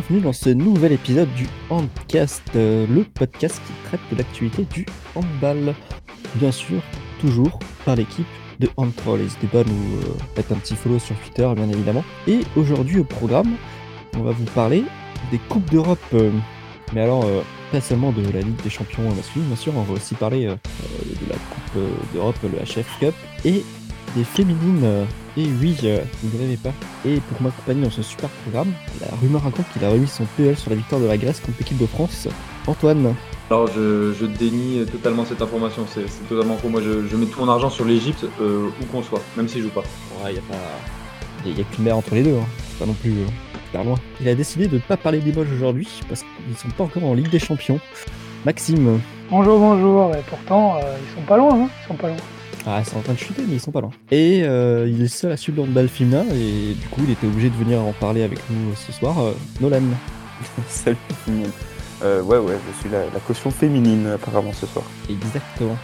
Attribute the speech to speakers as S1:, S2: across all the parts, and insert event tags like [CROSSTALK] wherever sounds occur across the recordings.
S1: Bienvenue dans ce nouvel épisode du Handcast, euh, le podcast qui traite de l'actualité du handball. Bien sûr, toujours par l'équipe de Handtroll. N'hésitez pas à nous euh, mettre un petit follow sur Twitter, bien évidemment. Et aujourd'hui au programme, on va vous parler des Coupes d'Europe. euh, mais alors, euh, pas seulement de la Ligue des Champions masculine, bien sûr, on va aussi parler de la Coupe d'Europe, le HF Cup, et des féminines. euh, et oui, euh, vous ne rêvez pas. Et pour m'accompagner dans ce super programme, la rumeur raconte qu'il a remis son PL sur la victoire de la Grèce contre l'équipe de France. Antoine,
S2: Alors je, je dénie totalement cette information, c'est c'est totalement faux. Moi je, je mets tout mon argent sur l'Egypte euh, où qu'on soit, même s'il joue pas.
S1: il n'y a pas. Il y a qu'une mer entre les deux, hein. c'est pas non plus euh, super loin. Il a décidé de ne pas parler des Moches aujourd'hui parce qu'ils sont pas encore en Ligue des Champions. Maxime,
S3: Bonjour, bonjour, et pourtant, euh, ils sont pas loin, hein ils sont pas loin.
S1: Ah, c'est en train de chuter, mais ils sont pas loin. Et euh, il est seul à suivre le féminin et du coup, il était obligé de venir en parler avec nous ce soir. Euh, Nolan. [LAUGHS]
S4: Salut. Euh, ouais, ouais, je suis la, la caution féminine apparemment ce soir.
S1: Exactement.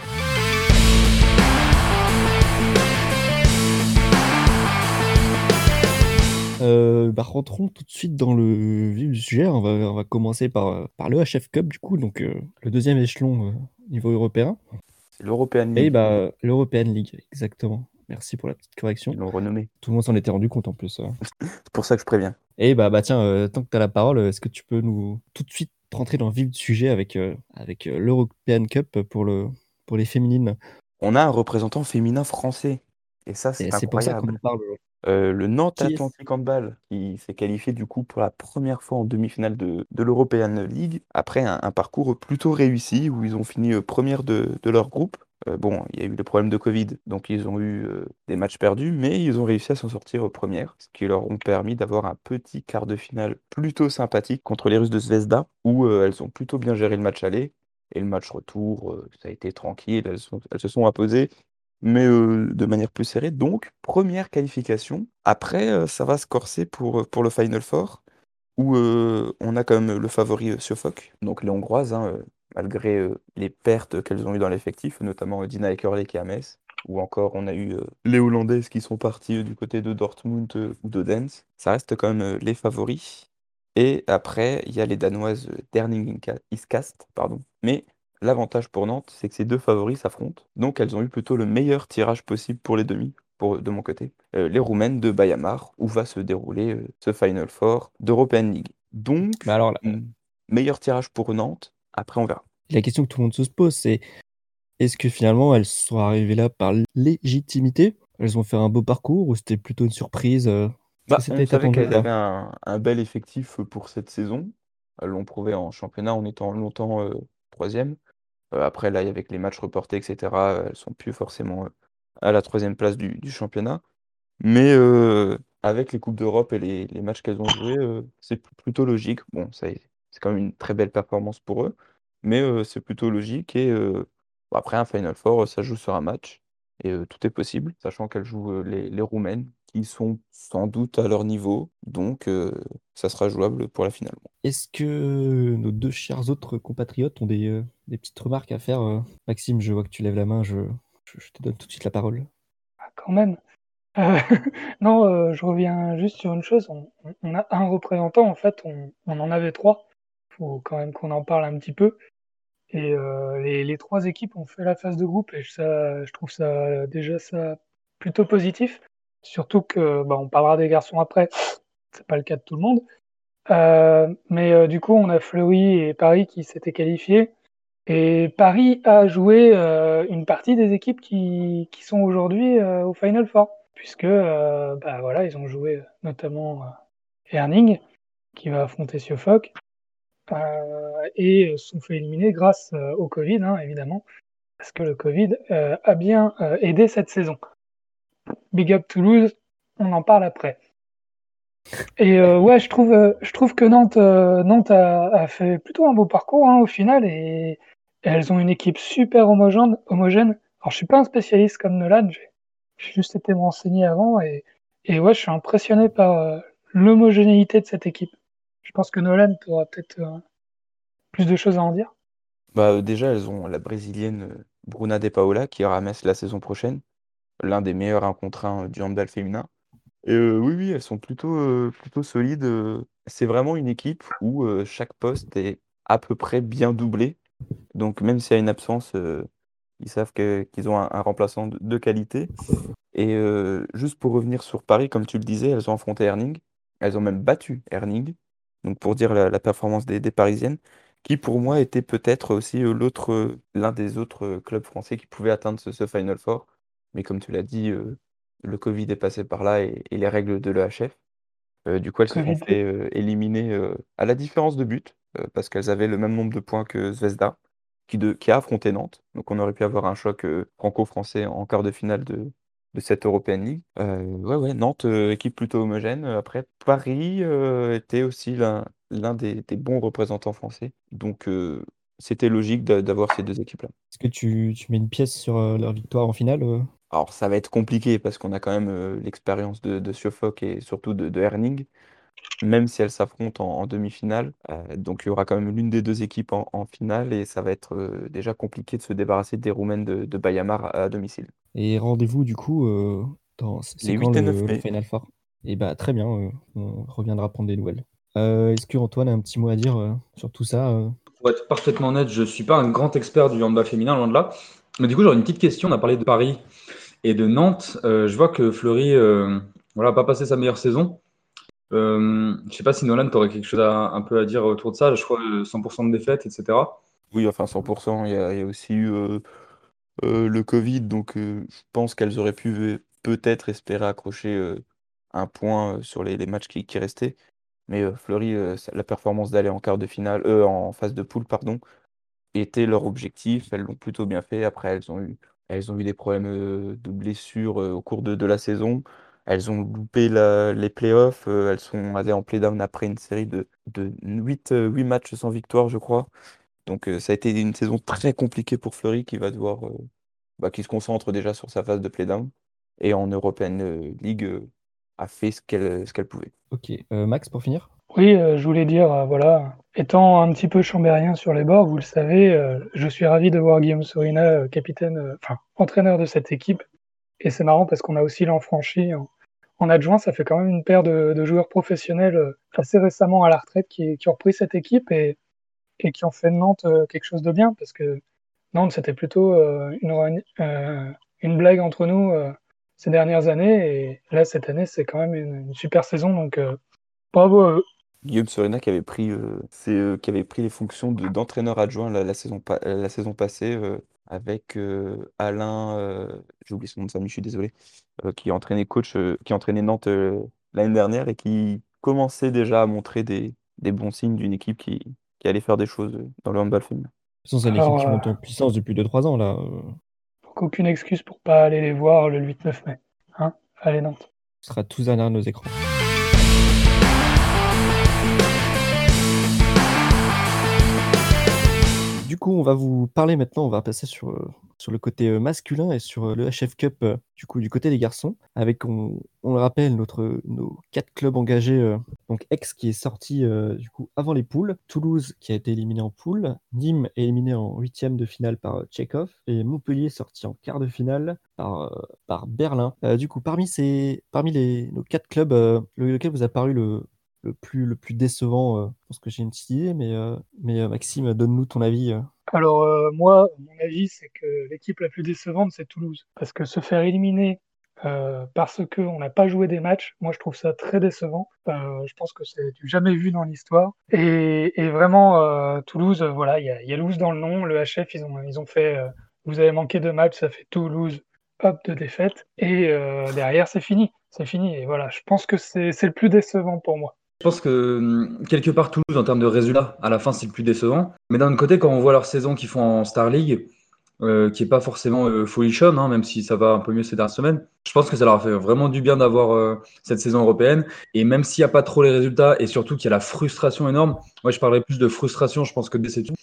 S1: Euh, bah, rentrons tout de suite dans le vif du sujet. On va, on va commencer par, par le HF Cup, du coup, donc euh, le deuxième échelon euh, niveau européen.
S4: C'est l'European
S1: Et
S4: League.
S1: bah, l'European League, exactement. Merci pour la petite correction.
S4: Ils l'ont renommé.
S1: Tout le monde s'en était rendu compte en plus. hein. [LAUGHS]
S4: C'est pour ça que je préviens.
S1: Et bah, bah tiens, euh, tant que tu as la parole, est-ce que tu peux nous tout de suite rentrer dans le vif du sujet avec, euh, avec euh, l'European Cup pour, le, pour les féminines?
S4: On a un représentant féminin français. Et ça, c'est
S1: Et c'est pour ça qu'on
S4: incroyable.
S1: parle.
S4: Euh, le Nantes
S1: Qui
S4: Atlantic Handball, qui s'est qualifié du coup pour la première fois en demi-finale de, de l'European League, après un, un parcours plutôt réussi, où ils ont fini euh, première de, de leur groupe. Euh, bon, il y a eu le problème de Covid, donc ils ont eu euh, des matchs perdus, mais ils ont réussi à s'en sortir euh, première, ce qui leur ont permis d'avoir un petit quart de finale plutôt sympathique contre les Russes de Zvezda, où euh, elles ont plutôt bien géré le match aller, et le match retour, euh, ça a été tranquille, elles, sont- elles se sont imposées, mais de manière plus serrée. Donc, première qualification. Après, ça va se corser pour, pour le Final Four, où on a quand même le favori Suffolk, donc les Hongroises, hein, malgré les pertes qu'elles ont eues dans l'effectif, notamment Dina Eckerle qui est à Metz, ou encore on a eu les Hollandaises qui sont parties du côté de Dortmund ou de Dens. Ça reste quand même les favoris. Et après, il y a les Danoises Derning Iskast, pardon. Mais l'avantage pour Nantes, c'est que ces deux favoris s'affrontent. Donc elles ont eu plutôt le meilleur tirage possible pour les demi, pour, de mon côté. Euh, les Roumaines de Bayamar, où va se dérouler euh, ce Final Four d'European League. Donc,
S1: Mais alors, la,
S4: mm, meilleur tirage pour Nantes. Après, on verra.
S1: la question que tout le monde se pose, c'est est-ce que finalement elles sont arrivées là par légitimité? Elles ont fait un beau parcours ou c'était plutôt une surprise euh,
S4: Bah, on savait qu'elles avaient un, un bel effectif pour cette saison. Elles l'ont prouvé en championnat en étant longtemps euh, troisième. Euh, après, là, avec les matchs reportés, etc., elles sont plus forcément euh, à la troisième place du, championnat. Mais euh, avec les Coupes d'Europe et les, matchs qu'elles ont joués, c'est pl- plutôt logique. Bon, c'est quand même une très belle performance pour eux, mais c'est plutôt logique. Et après, un Final Four, ça joue sur un match. Et tout est possible, sachant qu'elles jouent les, les Roumaines, qui sont sans doute à leur niveau. Donc, euh, ça sera jouable pour la finale.
S1: Est-ce que nos deux chers autres compatriotes ont des, euh, des petites remarques à faire euh? Maxime, je vois que tu lèves la main, je, je- je te donne tout de suite la parole.
S3: Ah, quand même. Euh, [LAUGHS] non, euh, je reviens juste sur une chose. On, a un représentant, en fait, on, on en avait trois. Faut quand même qu'on en parle un petit peu. Et euh, les, les trois équipes ont fait la phase de groupe et ça, je trouve ça déjà ça plutôt positif. Surtout que, bah, on parlera des garçons après. C'est pas le cas de tout le monde. Euh, mais euh, du coup, on a Fleury et Paris qui s'étaient qualifiés. Et Paris a joué euh, une partie des équipes qui, sont aujourd'hui au Final Four, puisque bah, voilà, ils ont joué notamment Herning, qui va affronter euh, et sont fait éliminer grâce au Covid, hein, évidemment, parce que le Covid a bien aidé cette saison. Big up Toulouse, on en parle après. Et euh, ouais, je trouve, euh, je trouve que Nantes, euh, Nantes a, fait plutôt un beau parcours hein, au final et, elles ont une équipe super homogène. Alors, je suis pas un spécialiste comme Nolan, j'ai juste été me renseigner avant et, et ouais, je suis impressionné par l'homogénéité de cette équipe. Je pense que Nolan aura peut-être euh, plus de choses à en dire.
S4: Bah, déjà, elles ont la brésilienne Bruna De Paola qui Metz la saison prochaine, l'un des meilleurs 1 contre 1 du handball féminin. Et euh, oui, oui, elles sont plutôt, euh, plutôt solides. euh. C'est vraiment une équipe où euh, chaque poste est à peu près bien doublé. Donc même s'il y a une absence, euh, ils savent qu'ils ont un, remplaçant de, qualité. Et euh, juste pour revenir sur Paris, comme tu le disais, elles ont affronté Herning. Elles ont même battu Herning. Donc pour dire la, performance des, des Parisiennes, qui pour moi était peut-être aussi euh, euh, l'un des autres euh, clubs français qui pouvaient atteindre ce, ce Final Four. Mais comme tu l'as dit, euh, le Covid est passé par là et, et les règles de l'EHF. Euh, du coup, elles se sont fait euh, éliminer à la différence de but, parce qu'elles avaient le même nombre de points que Zvezda, qui, de, qui a affronté Nantes. Donc on aurait pu avoir un choc franco-français en quart de finale de, de cette European League. Ouais, ouais, Nantes, équipe plutôt homogène. Après, Paris était aussi l'un des, des bons représentants français. Donc c'était logique d'a- d'avoir ces deux équipes-là.
S1: Est-ce que tu, tu mets une pièce sur leur victoire en finale
S4: Alors, ça va être compliqué parce qu'on a quand même euh, l'expérience de, de et surtout de, de Herning, même si elles s'affrontent en, en demi-finale. Euh, donc, il y aura quand même l'une des deux équipes en, en finale et ça va être euh, déjà compliqué de se débarrasser des Roumaines de, de Bayamar à, à domicile.
S1: Et rendez-vous du coup euh, dans c'est
S4: Les
S1: quand
S4: 8 et
S1: le,
S4: 9
S1: le
S4: mai.
S1: Final Four? Et bah très bien, euh, on reviendra prendre des nouvelles. Euh, est-ce que Antoine a un petit mot à dire euh, sur tout ça euh?
S2: Pour être parfaitement honnête, je ne suis pas un grand expert du handball féminin, loin de là. Mais du coup, j'aurais une petite question. On a parlé de Paris et de Nantes. Euh, je vois que Fleury euh, voilà, pas passé sa meilleure saison. Euh, je ne sais pas si Nolan, tu aurais quelque chose à, un peu à dire autour de ça. Je crois euh, 100% de défaite, etc.
S4: Oui, enfin 100%. Il y a, aussi eu euh, euh, le Covid, donc je pense qu'elles auraient pu peut-être espérer accrocher un point sur les, matchs qui, qui restaient. Mais Fleury, la performance d'aller en quart de finale, en phase de poule, pardon, était leur objectif. Elles l'ont plutôt bien fait. Après, elles ont eu, elles ont eu des problèmes euh, de blessures euh, au cours de, de la saison. Elles ont loupé la- les playoffs. euh, elles sont allées en play-down après une série de, de 8, matchs sans victoire, je crois. Donc, ça a été une saison très compliquée pour Fleury qui va devoir, bah, qui se concentre déjà sur sa phase de play-down. Et en European League, a fait ce qu'elle qu'elle pouvait.
S1: Ok, Max pour finir?
S3: Oui, euh, je voulais dire, euh, voilà, étant un petit peu chambérien sur les bords, vous le savez, euh, je suis ravi de voir Guillaume Sorina, capitaine, enfin, entraîneur de cette équipe. Et c'est marrant parce qu'on a aussi l'enfranchi en, adjoint. Ça fait quand même une paire de, joueurs professionnels assez récemment à la retraite qui, ont repris cette équipe et, et qui ont fait de Nantes quelque chose de bien parce que Nantes, c'était plutôt une, une blague entre nous ces dernières années. Et là, cette année, c'est quand même une, une super saison. Donc, bravo.
S4: Guillaume Sorena qui avait pris, euh, c'est, euh, qui avait pris les fonctions de- d'entraîneur adjoint la, la saison, pa- euh, la saison passée euh, avec euh, Alain, euh, j'ai oublié son nom de famille, je suis désolé, euh, qui entraînait coach, euh, qui entraînait Nantes euh, l'année dernière et qui commençait déjà à montrer des, des bons signes d'une équipe qui, qui allait faire des choses dans le handball féminin.
S1: De toute façon, c'est une équipe qui monte en puissance depuis 2-3 ans là.
S3: Donc, aucune excuse pour pas aller les voir le 8-9 mai. Hein Allez, Nantes.
S1: on sera tous derrière nos écrans. Du coup, on va vous parler maintenant, on va passer sur, euh, le côté euh, masculin et sur euh, le HF Cup du côté des garçons, avec on, le rappelle nos quatre clubs engagés, donc Aix qui est sorti du coup avant les poules, Toulouse qui a été éliminé en poule, Nîmes est éliminé en huitième de finale par euh, Tchekhov et Montpellier sorti en quart de finale par, Berlin. Du coup, parmi ces nos quatre clubs, le- lequel vous a paru le le plus, le plus décevant, euh, je pense que j'ai une petite idée, mais, euh, mais euh, Maxime, donne-nous ton avis. euh.
S3: Alors, moi, mon avis, c'est que l'équipe la plus décevante, c'est Toulouse. Parce que se faire éliminer parce qu'on n'a pas joué des matchs, moi, je trouve ça très décevant. Je pense que c'est du jamais vu dans l'histoire. Et, vraiment, Toulouse, voilà, il y a, dans le nom. Le HF, ils ont, ils ont fait, vous avez manqué de matchs, ça fait Toulouse, hop, de défaite. Et derrière, c'est fini. C'est fini. Et voilà, je pense que c'est le plus décevant pour moi.
S2: Je pense que hum, quelque part Toulouse, en termes de résultats, à la fin, c'est le plus décevant. Mais d'un autre côté, quand on voit leur saison qu'ils font en Star League, euh, qui est pas forcément euh, folichonne, hein, même si ça va un peu mieux ces dernières semaines, je pense que ça leur a fait vraiment du bien d'avoir euh, cette saison européenne. Et même s'il n'y a pas trop les résultats, et surtout qu'il y a la frustration énorme, moi je parlerais plus de frustration, je pense que de déception.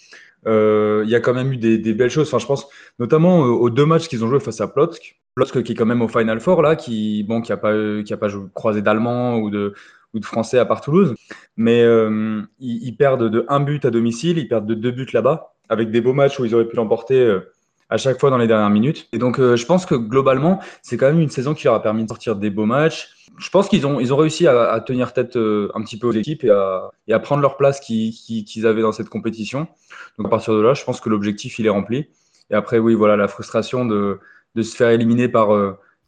S2: Euh, Il y a quand même eu des, belles choses. Enfin, je pense notamment aux deux matchs qu'ils ont joués face à Plotsk. Plotsk qui est quand même au Final Four, là, qui bon, qui pas, qui a pas croisé d'Allemands ou de, ou de Français à part Toulouse. Mais euh, ils, perdent de un but à domicile, ils perdent de deux buts là-bas, avec des beaux matchs où ils auraient pu l'emporter euh, à chaque fois dans les dernières minutes. Et donc, euh, je pense que globalement, c'est quand même une saison qui leur a permis de sortir des beaux matchs. je pense qu'ils ont, ils ont réussi à, tenir tête un petit peu aux équipes et à, et à prendre leur place qu'ils avaient dans cette compétition. Donc à partir de là, je pense que l'objectif il est rempli. Et après, oui, voilà, la frustration de, de se faire éliminer par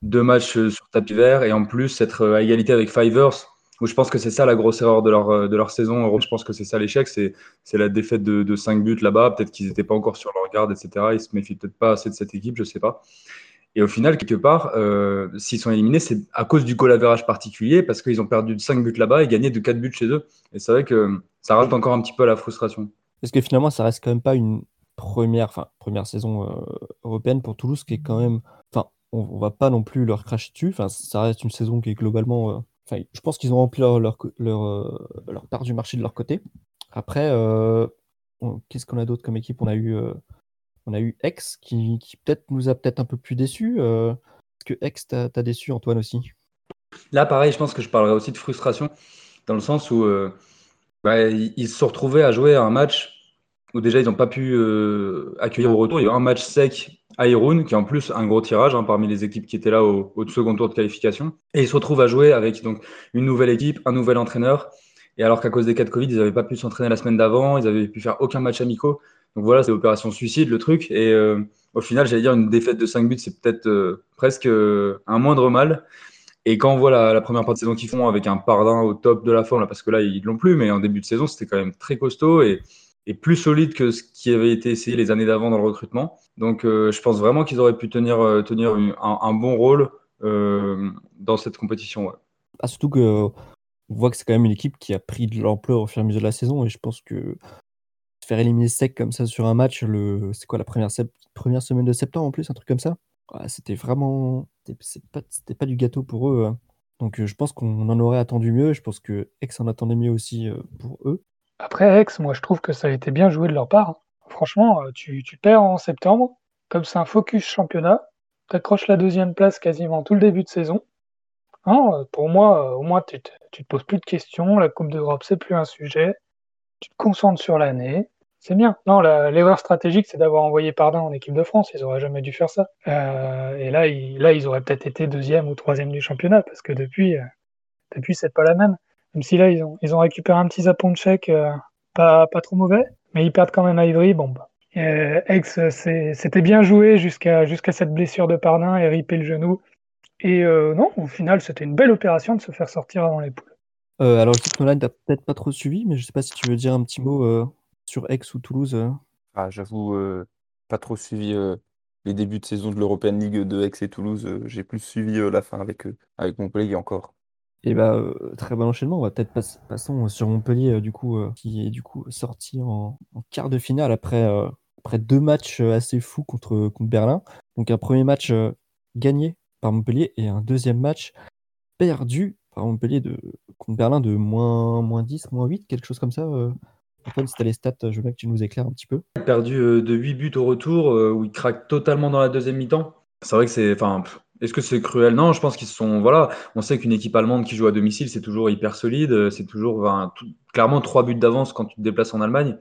S2: deux matchs sur tapis vert et en plus être à égalité avec Fivers. Où je pense que c'est ça la grosse erreur de leur, de leur saison. Je pense que c'est ça l'échec, c'est la défaite de, de 5 buts là-bas. Peut-être qu'ils n'étaient pas encore sur leur garde, etc. Ils se méfient peut-être pas assez de cette équipe, je sais pas. Et au final, quelque part, euh, s'ils sont éliminés, c'est à cause du collaborage particulier, parce qu'ils ont perdu 5 buts là-bas et gagné de 4 buts chez eux. Et c'est vrai que ça rajoute encore un petit peu la frustration.
S1: Parce que finalement, ça reste quand même pas une première, enfin, première saison euh, européenne pour Toulouse, qui est quand même. Enfin, on, ne va pas non plus leur cracher dessus. Ça reste une saison qui est globalement. Euh, je pense qu'ils ont rempli leur, leur, part du marché de leur côté. Après, qu'est-ce qu'on a d'autre comme équipe? On a eu on a eu X qui, peut-être nous a peut-être un peu plus déçus. Euh, Est-ce que X t'a déçu, Antoine aussi?
S2: Là, pareil, je pense que je parlerai aussi de frustration, dans le sens où euh, bah, ils se sont retrouvés à jouer un match où déjà ils n'ont pas pu euh, accueillir au retour. Il y a eu un match sec à Irun, qui en plus un gros tirage hein, parmi les équipes qui étaient là au, second tour de qualification. Et ils se retrouvent à jouer avec donc, une nouvelle équipe, un nouvel entraîneur. Et alors qu'à cause des cas de Covid, ils n'avaient pas pu s'entraîner la semaine d'avant, ils n'avaient pu faire aucun match amicaux. Donc voilà, c'est opération suicide le truc. Et euh, au final, j'allais dire une défaite de 5 buts, c'est peut-être euh, presque euh, un moindre mal. Et quand on voit la, première partie de saison qu'ils font avec un Pardin au top de la forme, parce que là, ils l'ont plus, mais en début de saison, c'était quand même très costaud et, plus solide que ce qui avait été essayé les années d'avant dans le recrutement. Donc je pense vraiment qu'ils auraient pu tenir, tenir un, bon rôle dans cette compétition.
S1: Ah, surtout que on voit que c'est quand même une équipe qui a pris de l'ampleur au fur et à mesure de la saison et je pense que faire éliminer sec comme ça sur un match, le, c'est quoi la première, semaine de septembre en plus, un truc comme ça? C'était vraiment. C'était pas, pas du gâteau pour eux. Hein. Donc euh, je pense qu'on en aurait attendu mieux. Je pense que Aix en attendait mieux aussi euh, pour eux.
S3: Après Aix, moi je trouve que ça a été bien joué de leur part. Hein. Franchement, euh, tu, perds en septembre, comme c'est un focus championnat, tu accroches la deuxième place quasiment tout le début de saison. Hein, pour moi, au moins tu te, poses plus de questions, la Coupe d'Europe c'est plus un sujet, tu te concentres sur l'année, c'est bien. Non, l'erreur stratégique, c'est d'avoir envoyé Pardin en équipe de France. Ils auraient jamais dû faire ça. Euh, et là, ils, auraient peut-être été deuxième ou troisième du championnat, parce que depuis, euh, depuis, c'est pas la même. Même si là, ils ont, ils ont récupéré un petit zapon de chèque, euh, pas, pas trop mauvais, mais ils perdent quand même à Ivry. Bon, bah. Ex, c'était bien joué jusqu'à jusqu'à cette blessure de Pardin et ripé le genou. Et non, au final, c'était une belle opération de se faire sortir avant les poules.
S1: alors, le titre online, t'as peut-être pas trop suivi, mais je sais pas si tu veux dire un petit mot sur Aix ou Toulouse euh
S4: ah, J'avoue, euh, pas trop suivi euh, les débuts de saison de l'European League de Aix et Toulouse. J'ai plus suivi la fin avec, avec Montpellier encore.
S1: Et bah, très bon enchaînement. On va peut-être passer passons sur Montpellier, du coup, qui est du coup sorti en, quart de finale après, après deux matchs assez fous contre, contre Berlin. Donc un premier match gagné par Montpellier et un deuxième match perdu par Montpellier de, contre Berlin de moins, moins 10, moins 8, quelque chose comme ça. Antoine, si tu as les stats, je veux bien que tu nous éclaires un petit peu.
S2: Perdu euh, de 8 buts au retour, euh, où il craque totalement dans la deuxième mi-temps. C'est vrai que c'est. Est-ce que c'est cruel? Non, je pense qu'ils sont. Voilà, on sait qu'une équipe allemande qui joue à domicile, c'est toujours hyper solide. Euh, c'est toujours clairement trois buts d'avance quand tu te déplaces en Allemagne.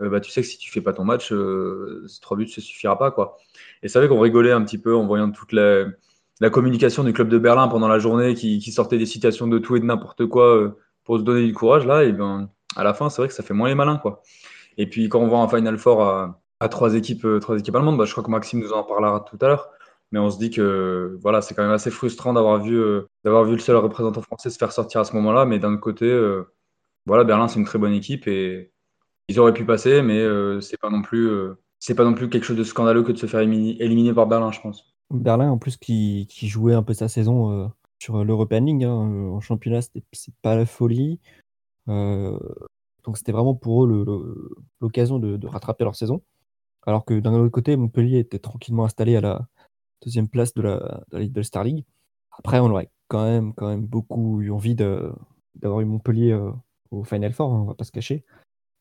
S2: bah, tu sais que si tu fais pas ton match, ces trois buts, ça suffira pas. quoi. Et c'est vrai qu'on rigolait un petit peu en voyant toute la, communication du club de Berlin pendant la journée qui, sortait des citations de tout et de n'importe quoi pour se donner du courage. Là, et ben à la fin, c'est vrai que ça fait moins les malins. Quoi. Et puis quand on voit un Final Four à, trois, équipes, euh, trois équipes allemandes, bah, je crois que Maxime nous en parlera tout à l'heure. Mais on se dit que voilà, c'est quand même assez frustrant d'avoir vu, euh, vu le seul représentant français se faire sortir à ce moment-là. Mais d'un côté, euh, voilà, Berlin, c'est une très bonne équipe et ils auraient pu passer, mais c'est pas non plus, c'est pas non plus quelque chose de scandaleux que de se faire éliminer, par Berlin, je pense.
S1: Berlin, en plus, qui, jouait un peu sa saison sur l'European League hein, en championnat, c'est pas la folie. Euh, donc c'était vraiment pour eux l'occasion de, rattraper leur saison. Alors que d'un autre côté, Montpellier était tranquillement installé à la deuxième place de la, de la Star League. Après, on aurait quand même, beaucoup eu envie d'avoir eu Montpellier euh, au Final Four, hein, on va pas se cacher.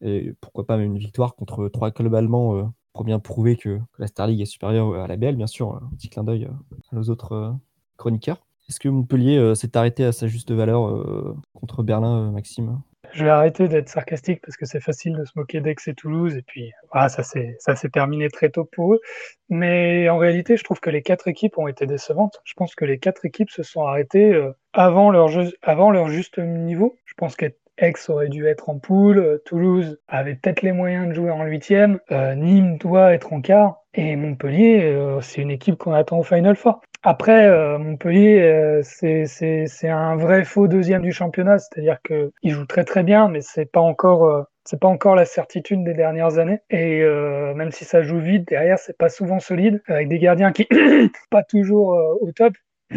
S1: Et pourquoi pas même une victoire contre trois clubs allemands euh, pour bien prouver que, la Star League est supérieure à la BL, bien sûr. Un petit clin d'œil à nos autres chroniqueurs. Est-ce que Montpellier s'est arrêté à sa juste valeur contre Berlin, Maxime?
S3: Je vais arrêter d'être sarcastique parce que c'est facile de se moquer d'Aix et Toulouse et puis voilà, ça s'est ça s'est terminé très tôt pour eux. Mais en réalité, je trouve que les quatre équipes ont été décevantes. Je pense que les quatre équipes se sont arrêtées euh, avant leur, avant leur juste niveau. Je pense qu'Aix aurait dû être en poule, Toulouse avait peut-être les moyens de jouer en huitième, Nîmes doit être en quart, et Montpellier, c'est une équipe qu'on attend au Final Four. Après, euh, Montpellier, euh, c'est un vrai faux deuxième du championnat, c'est-à-dire qu'il joue très très bien, mais c'est pas encore euh, c'est pas encore la certitude des dernières années. Et même si ça joue vite, derrière c'est pas souvent solide, avec des gardiens qui [COUGHS] pas toujours au top. [COUGHS]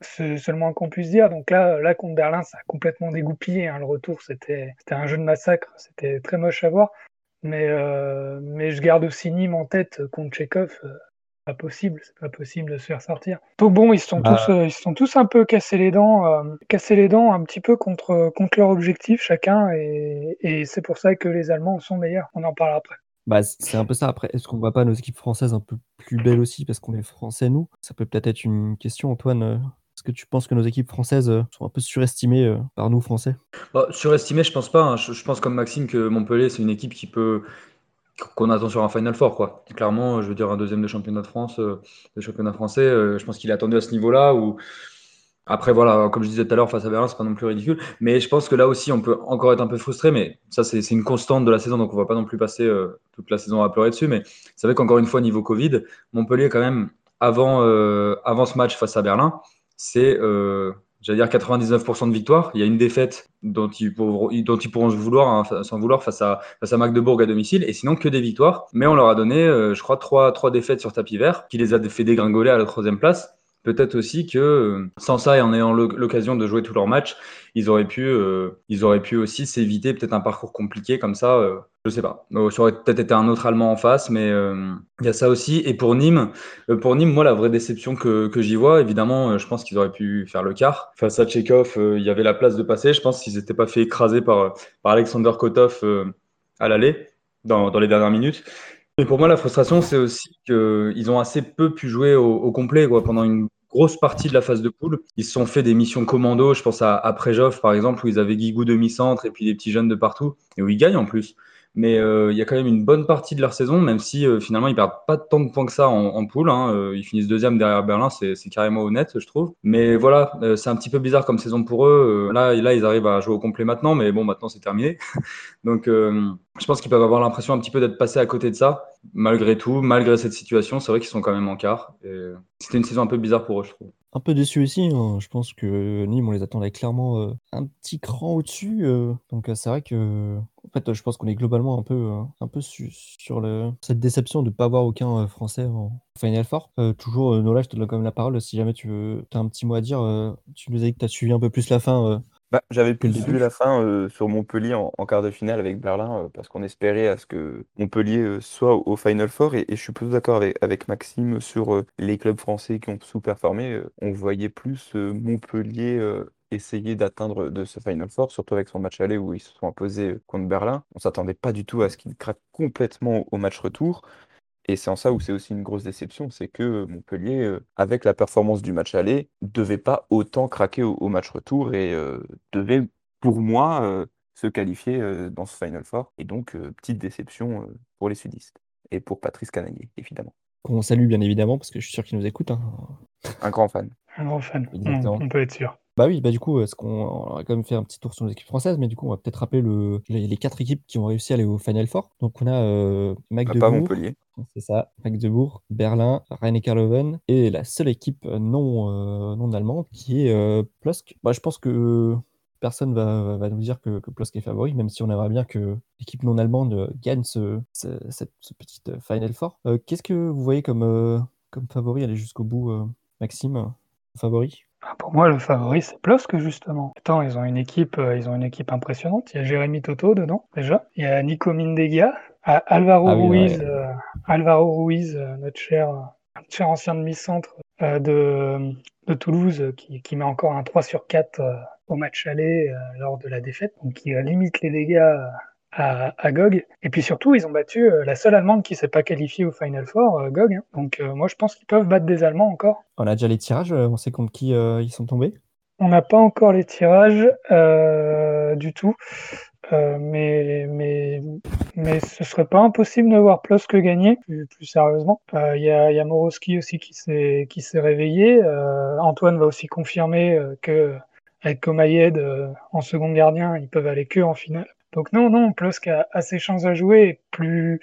S3: c'est seulement qu'on puisse dire. Donc là, là contre Berlin, ça a complètement dégoupillé. Hein. Le retour, c'était un jeu de massacre, c'était très moche à voir. Mais, mais je garde aussi Nîmes en tête contre Tchekhov pas possible, c'est pas possible de se faire sortir. Donc bon, ils sont bah. tous, euh, ils sont tous un peu cassés les dents, euh, cassés les dents un petit peu contre contre leur objectif chacun, et, et c'est pour ça que les Allemands sont meilleurs. On en parlera après.
S1: Bah, c'est un peu ça. Après, est-ce qu'on voit pas nos équipes françaises un peu plus belles aussi parce qu'on est français nous? Ça peut peut-être être une question, Antoine. Euh, est-ce que tu penses que nos équipes françaises sont un peu surestimées par nous Français?
S2: Bah, Surestimées, je pense pas. Hein. Je, je, pense comme Maxime que Montpellier, c'est une équipe qui peut qu'on attend sur un Final Four. Quoi. Clairement, je veux dire, un deuxième de championnat de France, euh, de championnat français, euh, je pense qu'il est attendu à ce niveau-là. Où... Après, voilà, comme je disais tout à l'heure, face à Berlin, c'est pas non plus ridicule. Mais je pense que là aussi, on peut encore être un peu frustré. Mais ça, c'est une constante de la saison, donc on va pas non plus passer euh, toute la saison à pleurer dessus. Mais c'est vrai qu'encore une fois, niveau Covid, Montpellier, quand même, avant, avant ce match face à Berlin, c'est j'allais dire 99% de victoire. Il y a une défaite dont ils pourront, dont vouloir, hein, sans vouloir face à, face à Magdebourg à domicile, et sinon que des victoires. Mais on leur a donné, euh, je crois, trois, trois défaites sur tapis vert, qui les a fait dégringoler à la troisième place. Peut-être aussi que euh, sans ça et en ayant l'occasion de jouer tous leurs matchs, ils auraient pu, euh, ils auraient pu aussi s'éviter peut-être un parcours compliqué comme ça. Euh, je sais pas. ça aurait peut-être été un autre Allemand en face, mais il y a ça aussi. Et pour Nîmes, pour Nîmes, moi, la vraie déception que, j'y vois, évidemment, je pense qu'ils auraient pu faire le quart. Face à Tchekhov, il y avait la place de passer. Je pense qu'ils n'étaient pas fait écraser par, Alexander Kotov à l'aller dans les dernières minutes. Et pour moi, la frustration, c'est aussi qu'ils ont assez peu pu jouer au, complet pendant une grosse partie de la phase de poule. Ils se sont fait des missions commando, je pense à, à par exemple, où ils avaient Guigou demi-centre et puis des petits jeunes de partout, et où ils gagnent en plus. Mais euh, il y a quand même une bonne partie de leur saison, même si euh, finalement ils perdent pas tant de points que ça en, poule. Hein. Euh, ils finissent deuxième derrière Berlin, c'est carrément honnête, je trouve. Mais voilà, c'est un petit peu bizarre comme saison pour eux. là, là, ils arrivent à jouer au complet maintenant, mais bon, maintenant c'est terminé. [LAUGHS] Donc, je pense qu'ils peuvent avoir l'impression un petit peu d'être passés à côté de ça, malgré tout, malgré cette situation. C'est vrai qu'ils sont quand même en quart. C'était une saison un peu bizarre pour eux, je trouve
S1: un peu déçu aussi. Hein. Je pense que Nîmes, on les attendait clairement euh, un petit cran au-dessus. Euh. donc euh, c'est vrai que, en fait, je pense qu'on est globalement un peu, un peu sur le, cette déception de ne pas avoir aucun Français en Final Four. toujours, Nola, je te donne quand même la parole. Si jamais tu veux, as un petit mot à dire, tu nous as dit que tu as suivi un peu plus la fin.
S4: Bah, j'avais plus vu la fin euh, sur Montpellier en, quart de finale avec Berlin euh, parce qu'on espérait à ce que Montpellier euh, soit au, Final Four et, je suis plus d'accord avec, avec Maxime sur les clubs français qui ont sous-performé. on voyait plus Montpellier essayer d'atteindre de ce Final Four, surtout avec son match aller où ils se sont imposés contre Berlin. On s'attendait pas du tout à ce qu'ils craquent complètement au match retour. Et c'est en ça où c'est aussi une grosse déception, c'est que Montpellier, euh, avec la performance du match aller, devait pas autant craquer au, match retour et euh, devait, pour moi, euh, se qualifier dans ce Final Four. Et donc, petite déception pour les sudistes et pour Patrice Canaillé, évidemment.
S1: Qu'on salue bien évidemment, parce que je suis sûr qu'il nous écoute. Hein.
S4: Un grand fan.
S3: Un grand fan, on peut être sûr.
S1: Bah oui, bah du coup, est-ce qu'on a quand même fait un petit tour sur les équipes françaises, mais du coup, on va peut-être rappeler le, les, quatre équipes qui ont réussi à aller au Final Four. Donc, on a euh, Magdebourg,
S4: Montpellier.
S1: c'est ça, Magdebourg, Berlin, Rhein-Neckar-Löwen, et la seule équipe non, euh, non allemande qui est euh, Plosk. Bah, je pense que personne va, va nous dire que, que Plosk est favori, même si on aimerait bien que l'équipe non allemande gagne ce, ce, cette, ce petit Final Four. Euh, Qu'est-ce que vous voyez comme, euh, comme favori? Aller jusqu'au bout, euh, Maxime Favori?
S3: Ah, pour moi, le favori, c'est Plosk, justement. Attends, ils ont une équipe, euh, ils ont une équipe impressionnante. Il y a Jérémy Toto dedans, déjà. Il y a Nico Mindegia, Alvaro ah Ruiz, euh, Alvaro Ruiz, euh, notre cher, cher ancien demi-centre de, de Toulouse, qui, qui met encore un 3 sur 4 au match aller lors de la défaite, donc qui limite les dégâts à, à, GOG. Et puis surtout, ils ont battu la seule Allemande qui s'est pas qualifiée au Final Four, GOG. Hein. Donc moi, je pense qu'ils peuvent battre des Allemands encore.
S1: On a déjà les tirages, on sait contre qui ils sont tombés
S3: On n'a pas encore les tirages du tout. euh, mais, mais, mais ce serait pas impossible de voir plus que gagner, plus, plus sérieusement. Euh, Il y, a, y a aussi qui s'est qui s'est réveillé. Euh, Antoine va aussi confirmer euh, que avec Komayed en second gardien, ils peuvent aller que en finale. Donc non, non, Plus a, a ses chances à jouer. Plus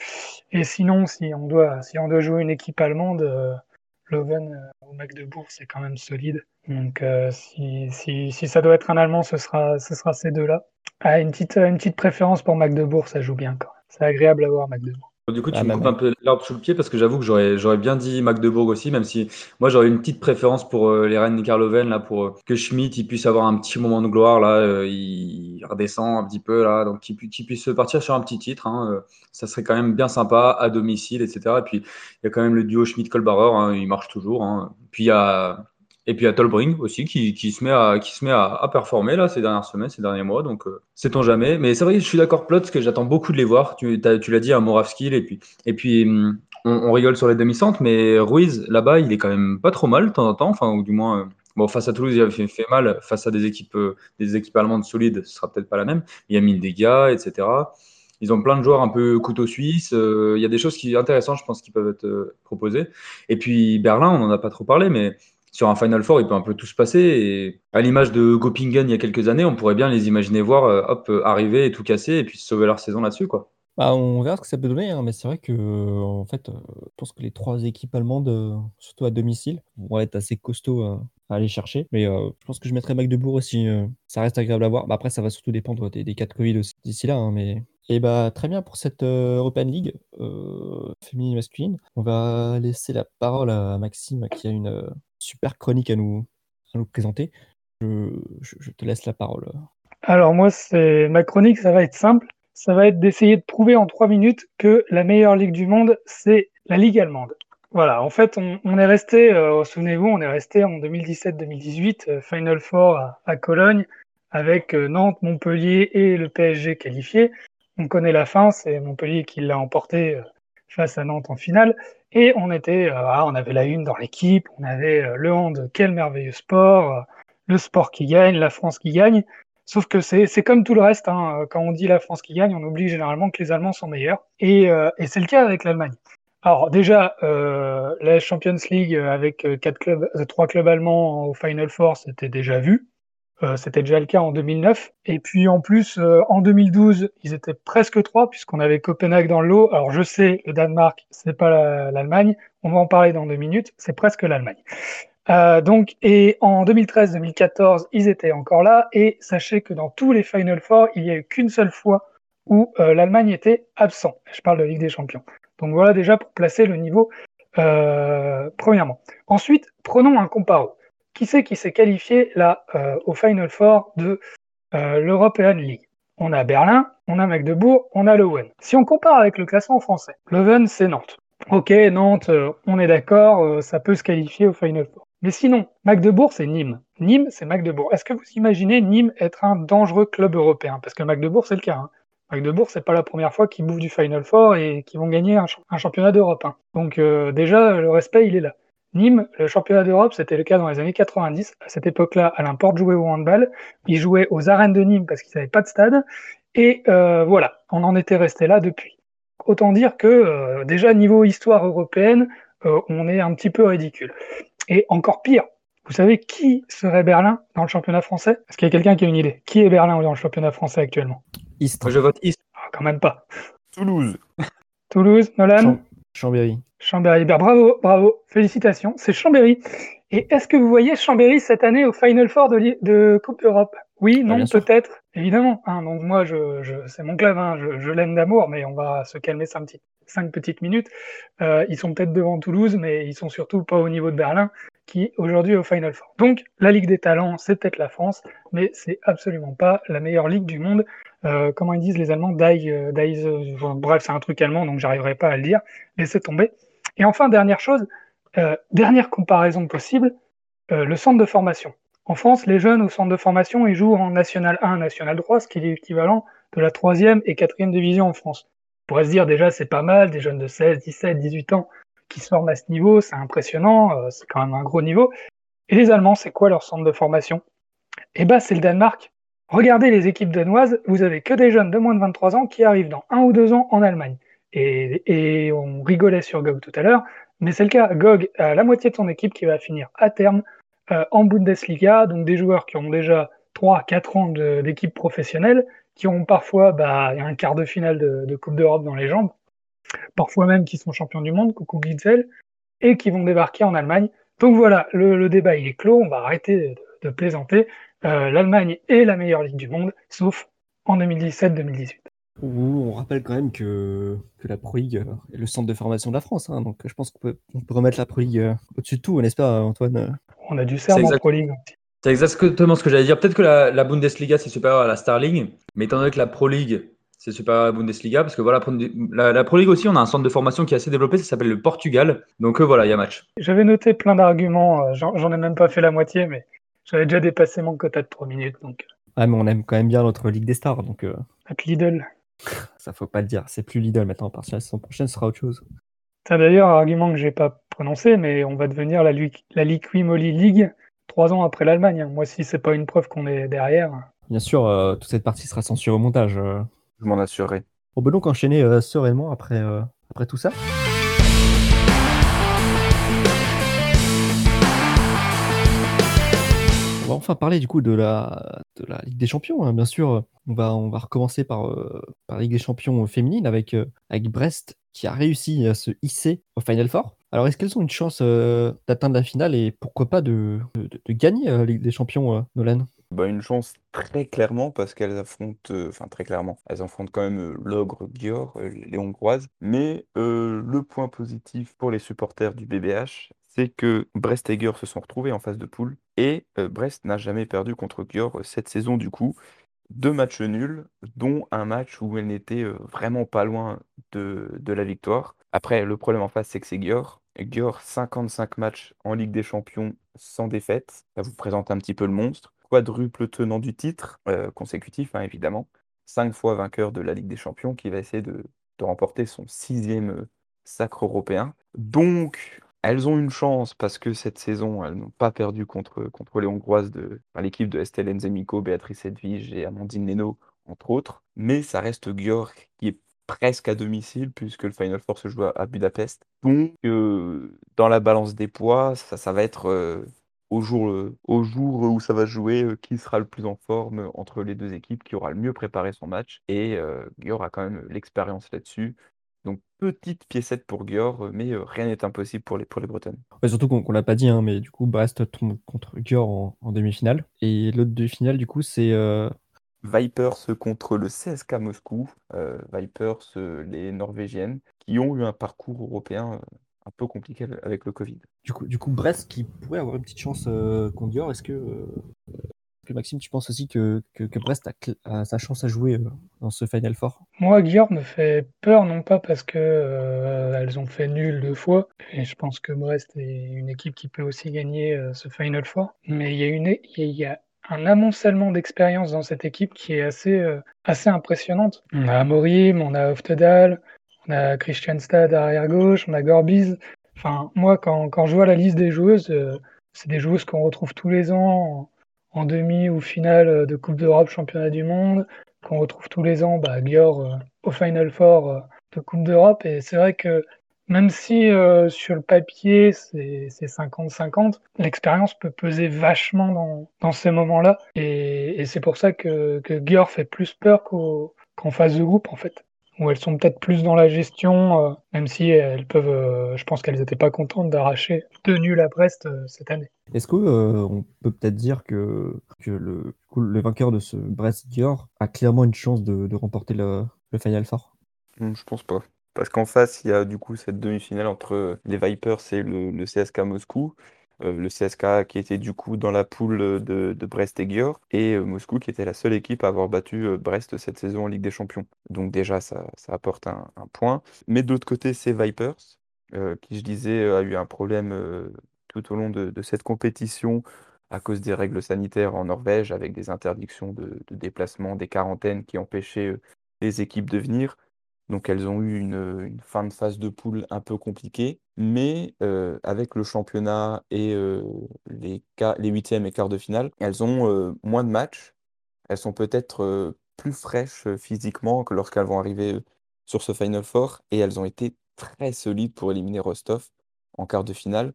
S3: et sinon, si on doit si on doit jouer une équipe allemande, Loven au Magdebourg, c'est quand même solide. Donc si, si, si ça doit être un Allemand, ce sera ce sera ces deux-là. Ah, une petite, une petite préférence pour Magdebourg, ça joue bien quand même. C'est agréable à voir Magdebourg.
S2: Du coup, tu ah, me coupes un peu l'arbre sous le pied parce que j'avoue que j'aurais, j'aurais bien dit Magdebourg aussi, même si moi j'aurais une petite préférence pour euh, les Rennes Karloven là, pour euh, que Schmidt il puisse avoir un petit moment de gloire là, euh, il redescend un petit peu là, donc qu'il, puisse partir sur un petit titre, hein, ça serait quand même bien sympa à domicile, etc. Et puis il y a quand même le duo Schmidt-Kolbarer, hein, il marche toujours. Hein. Puis il y a et puis a Tolbring aussi qui, qui, se met, à, qui se met à, à, performer là ces dernières semaines, ces derniers mois. Donc euh, sait-on jamais. Mais c'est vrai je suis d'accord, Plot, parce que j'attends beaucoup de les voir. Tu, tu l'as dit à Moravski. Et puis, et puis hum, on, on rigole sur les demi-centres, mais Ruiz là-bas, il est quand même pas trop mal de temps en temps. Enfin, ou du moins, euh, bon, face à Toulouse, il a fait, mal. Face à des équipes, euh, des équipes allemandes solides, ce sera peut-être pas la même. Il y a des gars, etc. Ils ont plein de joueurs un peu couteau suisse. Euh, il y a des choses qui intéressantes, je pense, qui peuvent être euh, proposées. Et puis Berlin, on n'en a pas trop parlé, mais sur un Final Four, il peut un peu tout se passer. Et à l'image de Gopingen il y a quelques années, on pourrait bien les imaginer voir euh, hop, arriver et tout casser et puis sauver leur saison là-dessus. quoi.
S1: Bah, on verra ce que ça peut donner, hein, mais c'est vrai que en fait, je pense que les trois équipes allemandes, surtout à domicile, vont être assez costauds à, aller chercher. Mais je pense que je mettrai Magdebourg aussi. ça reste agréable à voir. Bah, après, ça va surtout dépendre des, des 4 Covid aussi d'ici là. Hein, mais et bah très bien pour cette European League féminine masculine. On va laisser la parole à Maxime qui a une super chronique à nous, présenter. Je, te laisse la parole.
S3: Alors moi, c'est ma chronique, ça va être simple. Ça va être d'essayer de prouver en trois minutes que la meilleure ligue du monde, c'est la ligue allemande. Voilà, en fait, on, est resté, euh, souvenez-vous, on est resté en 2017-2018, euh, Final Four à, Cologne, avec euh, Nantes, Montpellier et le PSG qualifié. On connaît la fin, c'est Montpellier qui l'a emporté face à Nantes en finale. Et on était, ah, on avait la une dans l'équipe, on avait le hand, quel merveilleux sport, le sport qui gagne, la France qui gagne. Sauf que c'est comme tout le reste, hein. quand on dit la France qui gagne, on oublie généralement que les Allemands sont meilleurs. Et, et c'est le cas avec l'Allemagne. Alors déjà, euh, la Champions League avec euh, quatre clubs, euh, trois clubs allemands au Final Four, c'était déjà vu. Euh, c'était déjà le cas en 2009. Et puis en plus, euh, en 2012, ils étaient presque trois puisqu'on avait Copenhague dans le lot. Alors je sais, le Danemark, c'est pas l'Allemagne. On va en parler dans deux minutes. C'est presque l'Allemagne. Euh, donc, et en 2013-2014, ils étaient encore là. Et sachez que dans tous les Final Four, il n'y a eu qu'une seule fois où l'Allemagne était absent. Je parle de Ligue des Champions. Donc voilà déjà pour placer le niveau premièrement. Ensuite, prenons un comparo. Qui c'est qui s'est qualifié là euh, au Final Four de euh, l'European League? On a Berlin, on a Magdebourg, on a Leuven. Si on compare avec le classement français, Leuven c'est Nantes. Ok, Nantes, on est d'accord, ça peut se qualifier au Final Four. Mais sinon, Magdebourg c'est Nîmes. Nîmes c'est Magdebourg. Est-ce que vous imaginez Nîmes être un dangereux club européen? Parce que Magdebourg c'est le cas. Hein. Magdebourg, c'est pas la première fois qu'ils bouffent du Final Four et qu'ils vont gagner un, championnat d'Europe. Hein. Donc euh, déjà, le respect, il est là. Nîmes, le championnat d'Europe, c'était le cas dans les années 90. À cette époque-là, Alain Porte jouait au handball. Il jouait aux arènes de Nîmes parce qu'ils n'avaient pas de stade. Et euh, voilà, on en était resté là depuis. Autant dire que euh, déjà, niveau histoire européenne, on est un petit peu ridicule. Et encore pire, vous savez qui serait Berlin dans le championnat français? Est-ce qu'il y a quelqu'un qui a une idée? Qui est Berlin dans le championnat français actuellement?
S2: Je vote Istres.
S3: Ah, quand même pas.
S4: Toulouse.
S3: Toulouse, Nolan?
S1: Chambéry.
S3: Chambéry. Ben, bravo, bravo. Félicitations. C'est Chambéry. Et est-ce que vous voyez Chambéry cette année au Final Four de, de Coupe d'Europe Oui, ah, non, peut-être. Évidemment. Hein, donc moi, je, je c'est mon club. Hein, je, je l'aime d'amour, mais on va se calmer cinq, petites, cinq petites minutes. Euh, ils sont peut-être devant Toulouse, mais ils sont surtout pas au niveau de Berlin qui aujourd'hui au Final Four. Donc la Ligue des talents, c'est peut-être la France, mais c'est absolument pas la meilleure ligue du monde. Euh, comment ils disent les Allemands? Die, euh, euh, bref, c'est un truc allemand, donc j'arriverai pas à le dire. Laissez tomber. Et enfin, dernière chose, dernière comparaison possible, le centre de formation. En France, les jeunes au centre de formation, ils jouent en National 1, National 3, ce qui est l'équivalent de la troisième et quatrième division en France. On pourrait se dire déjà c'est pas mal, des jeunes de 16, 17, 18 ans qui se forment à ce niveau, c'est impressionnant, c'est quand même un gros niveau. Et les Allemands, c'est quoi leur centre de formation? Eh ben, c'est le Danemark. regardez les équipes danoises, vous avez que des jeunes de moins de 23 ans qui arrivent dans un ou deux ans en Allemagne. Et, et on rigolait sur GOG tout à l'heure, mais c'est le cas. GOG a la moitié de son équipe qui va finir à terme euh, en Bundesliga, donc des joueurs qui ont déjà 3-4 ans d'équipe professionnelle, qui ont parfois bah, un quart de finale de, Coupe d'Europe dans les jambes, parfois même qui sont champions du monde, coucou Glitzel, et qui vont débarquer en Allemagne. Donc voilà, le, le débat il est clos, on va arrêter de, de plaisanter. Euh, L'Allemagne est la meilleure ligue du monde, sauf en 2017-2018.
S1: On rappelle quand même que, que la Pro League est le centre de formation de la France, hein, donc je pense qu'on peut, on peut remettre la Pro League euh, au-dessus de tout, n'est-ce pas Antoine?
S3: On a du CERN en. Pro League.
S2: C'est exactement ce que j'allais dire. Peut-être que la, la Bundesliga, c'est supérieur à la Star League, mais étant donné que la Pro League, c'est supérieur à la Bundesliga, parce que voilà, la, la, Pro League aussi, on a un centre de formation qui est assez développé, ça s'appelle le Portugal. Donc euh, voilà, il y a match.
S3: J'avais noté plein d'arguments, euh, j'en ai même pas fait la moitié, mais j'avais déjà dépassé mon quota de 3 minutes. Donc...
S1: Ah, mais on aime quand même bien notre Ligue des Stars, donc. Euh...
S3: Avec Lidl.
S1: Ça faut pas le dire, c'est plus Lidl maintenant, parce que la saison prochaine ce sera autre chose.
S3: C'est d'ailleurs un argument que j'ai pas prononcé, mais on va devenir la, la Liquimoli League trois ans après l'Allemagne. Moi, si c'est pas une preuve qu'on est derrière.
S1: Bien sûr, euh, toute cette partie sera censurée au montage. Euh.
S4: Je m'en assurerai.
S1: On peut donc enchaîner euh, sereinement après, après tout ça. On va enfin parler du coup de la, de la Ligue des Champions. Hein. Bien sûr, on va, recommencer par, euh, par la Ligue des Champions féminine avec, euh, avec Brest qui a réussi à se hisser au Final Four. Alors, est-ce qu'elles ont une chance euh, d'atteindre la finale et pourquoi pas de gagner la Ligue des Champions, Nolan?
S4: Bah, Une chance très clairement parce qu'elles affrontent, enfin très clairement, elles affrontent quand même l'ogre Gior, les Hongroises. Mais le point positif pour les supporters du BBH, c'est que Brest et Gior se sont retrouvés en phase de poule et euh, Brest n'a jamais perdu contre Gior cette saison du coup. Deux matchs nuls, dont un match où elle n'était euh, vraiment pas loin de, la victoire. Après, le problème en face, c'est que c'est Gior. Gior, 55 matchs en Ligue des Champions sans défaite. Ça vous présente un petit peu le monstre. Quadruple tenant du titre, euh, consécutif hein, évidemment. Cinq fois vainqueur de la Ligue des Champions, qui va essayer de, de remporter son sixième sacre européen. Donc, elles ont une chance parce que cette saison, elles n'ont pas perdu contre, contre les Hongroises de l'équipe de Estelle Nzemiko, Béatrice Edwige et Amandine Leno, entre autres. Mais ça reste Gior qui est presque à domicile puisque le Final Four se joue à Budapest. Donc, euh, dans la balance des poids, ça, va être euh, au, jour, euh, au jour où ça va jouer qui sera le plus en forme entre les deux équipes, qui aura le mieux préparé son match. Et Gior a quand même l'expérience là-dessus. Donc petite piécette pour Gior, mais euh, rien n'est impossible pour les, pour les Bretonnes.
S1: Ouais, surtout qu'on ne l'a pas dit, hein, mais du coup Brest tombe contre Gior en, en demi-finale. Et l'autre demi-finale, du coup, c'est... Euh...
S4: Vipers contre le CSK Moscou. Euh, Vipers, les Norvégiennes, qui ont eu un parcours européen un peu compliqué avec le Covid.
S1: Du coup, du coup Brest qui pourrait avoir une petite chance contre Gior, est-ce que que Maxime, tu penses aussi que, que, Brest a, sa chance à jouer euh, dans ce Final Four?
S3: Moi, Gior me fait peur, non pas parce que euh, elles ont fait nul deux fois, et je pense que Brest est une équipe qui peut aussi gagner euh, ce Final Four, mais il y a, un amoncellement d'expérience dans cette équipe qui est assez, euh, assez impressionnante. On a Amorim, on a Oftedal, on a Christianstad arrière gauche, on a Gorbiz. Enfin, moi, quand, quand je vois la liste des joueuses, c'est des joueuses qu'on retrouve tous les ans en demi ou finale de Coupe d'Europe, Championnat du Monde, qu'on retrouve tous les ans, bah, euh, au Final Four euh, de Coupe d'Europe. Et c'est vrai que même si euh, sur le papier c'est 50-50, l'expérience peut peser vachement dans, dans ces moments-là. Et, et c'est pour ça que, que Gior fait plus peur qu'en qu phase de groupe en fait où elles sont peut-être plus dans la gestion, euh, même si elles peuvent, euh, je pense qu'elles n'étaient pas contentes d'arracher deux nuls à Brest euh, cette année.
S1: Est-ce qu'on euh, peut peut-être dire que, que le, le, vainqueur de ce Brest-Dior a clairement une chance de, de remporter le, le, Final Four?
S4: Je pense pas. Parce qu'en face, il y a du coup cette demi-finale entre les Vipers et le, le CSK Moscou. Euh, le CSK qui était du coup dans la poule de, de Brest et Gior, et euh, Moscou qui était la seule équipe à avoir battu euh, Brest cette saison en Ligue des Champions. Donc déjà, ça, ça apporte un, point. Mais de l'autre côté, c'est Vipers, qui je disais a eu un problème tout au long de, de, cette compétition à cause des règles sanitaires en Norvège, avec des interdictions de, de déplacement, des quarantaines qui empêchaient les équipes de venir. Donc elles ont eu une, fin de phase de poule un peu compliquée, mais euh, avec le championnat et euh, les, huitièmes et quarts de finale, elles ont euh, moins de matchs, elles sont peut-être plus fraîches physiquement que lorsqu'elles vont arriver sur ce Final Four et elles ont été très solides pour éliminer Rostov en quart de finale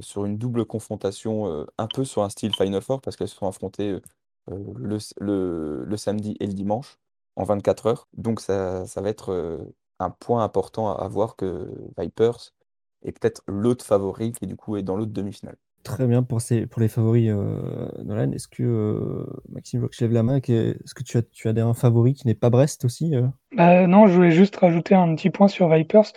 S4: sur une double confrontation un peu sur un style Final Four parce qu'elles se sont affrontées le, samedi et le dimanche en 24 heures. Donc ça, ça va être un point important à, voir que Vipers est peut-être l'autre favori qui du coup est dans l'autre demi-finale.
S1: Très bien pour, ces, pour les favoris, euh, Nolan. Est-ce que, euh, Maxime, je lève la main, est-ce que tu as, tu as un favori qui n'est pas Brest aussi euh?
S3: Bah, Non, je voulais juste rajouter un petit point sur Vipers.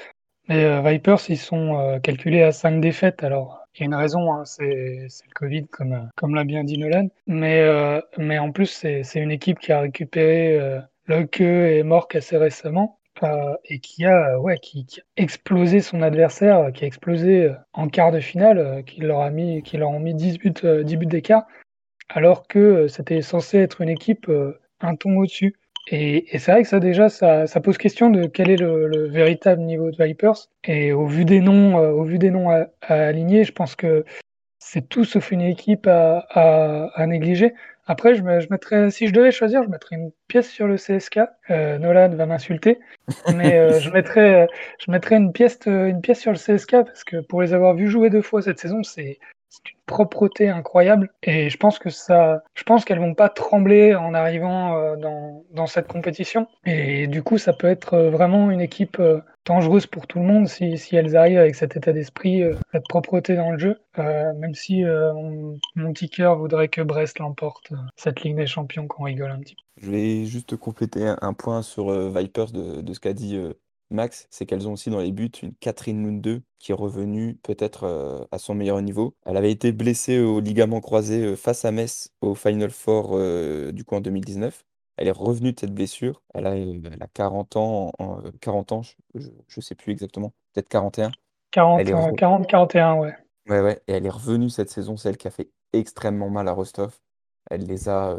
S3: Les Vipers, ils sont calculés à 5 défaites. Alors, il y a une raison, hein, c'est le Covid, comme, comme l'a bien dit Nolan. Mais, mais en plus, c'est une équipe qui a récupéré Locke et Mork assez récemment. Euh, et qui a, ouais, qui, qui, a explosé son adversaire, qui a explosé euh, en quart de finale, euh, qui leur a mis, qui leur ont mis 10 buts, 10 buts d'écart, alors que c'était censé être une équipe un ton au-dessus. Et, et c'est vrai que ça déjà, ça, ça, pose question de quel est le, le, véritable niveau de Vipers. Et au vu des noms, au vu des noms à, aligner, je pense que c'est tout sauf une équipe à, à négliger. Après, je, me, je mettrais, si je devais choisir, je mettrais une pièce sur le CSK. Euh, Nolan va m'insulter, [LAUGHS] mais euh, je mettrais, je mettrais une pièce, une pièce sur le CSK parce que pour les avoir vus jouer deux fois cette saison, c'est une propreté incroyable. Et je pense que ça, je pense qu'elles vont pas trembler en arrivant euh, dans, dans cette compétition. Et du coup, ça peut être euh, vraiment une équipe euh, dangereuse pour tout le monde si, si elles arrivent avec cet état d'esprit, euh, cette propreté dans le jeu, euh, même si euh, mon petit cœur voudrait que Brest l'emporte, cette Ligue des Champions, qu'on rigole un petit peu.
S4: Je vais juste compléter un point sur Vipers de, de, ce qu'a dit Max, c'est qu'elles ont aussi dans les buts une Catherine Lund 2 qui est revenue peut-être à son meilleur niveau. Elle avait été blessée au ligament croisé face à Metz au Final Four du coup en 2019. Elle est revenue de cette blessure. Elle a, elle a 40 ans, 40 ans, je ne sais plus exactement, peut-être 41.
S3: 40, 40, 41, ouais.
S4: Ouais, ouais. Et elle est revenue cette saison, celle qui a fait extrêmement mal à Rostov. Elle les a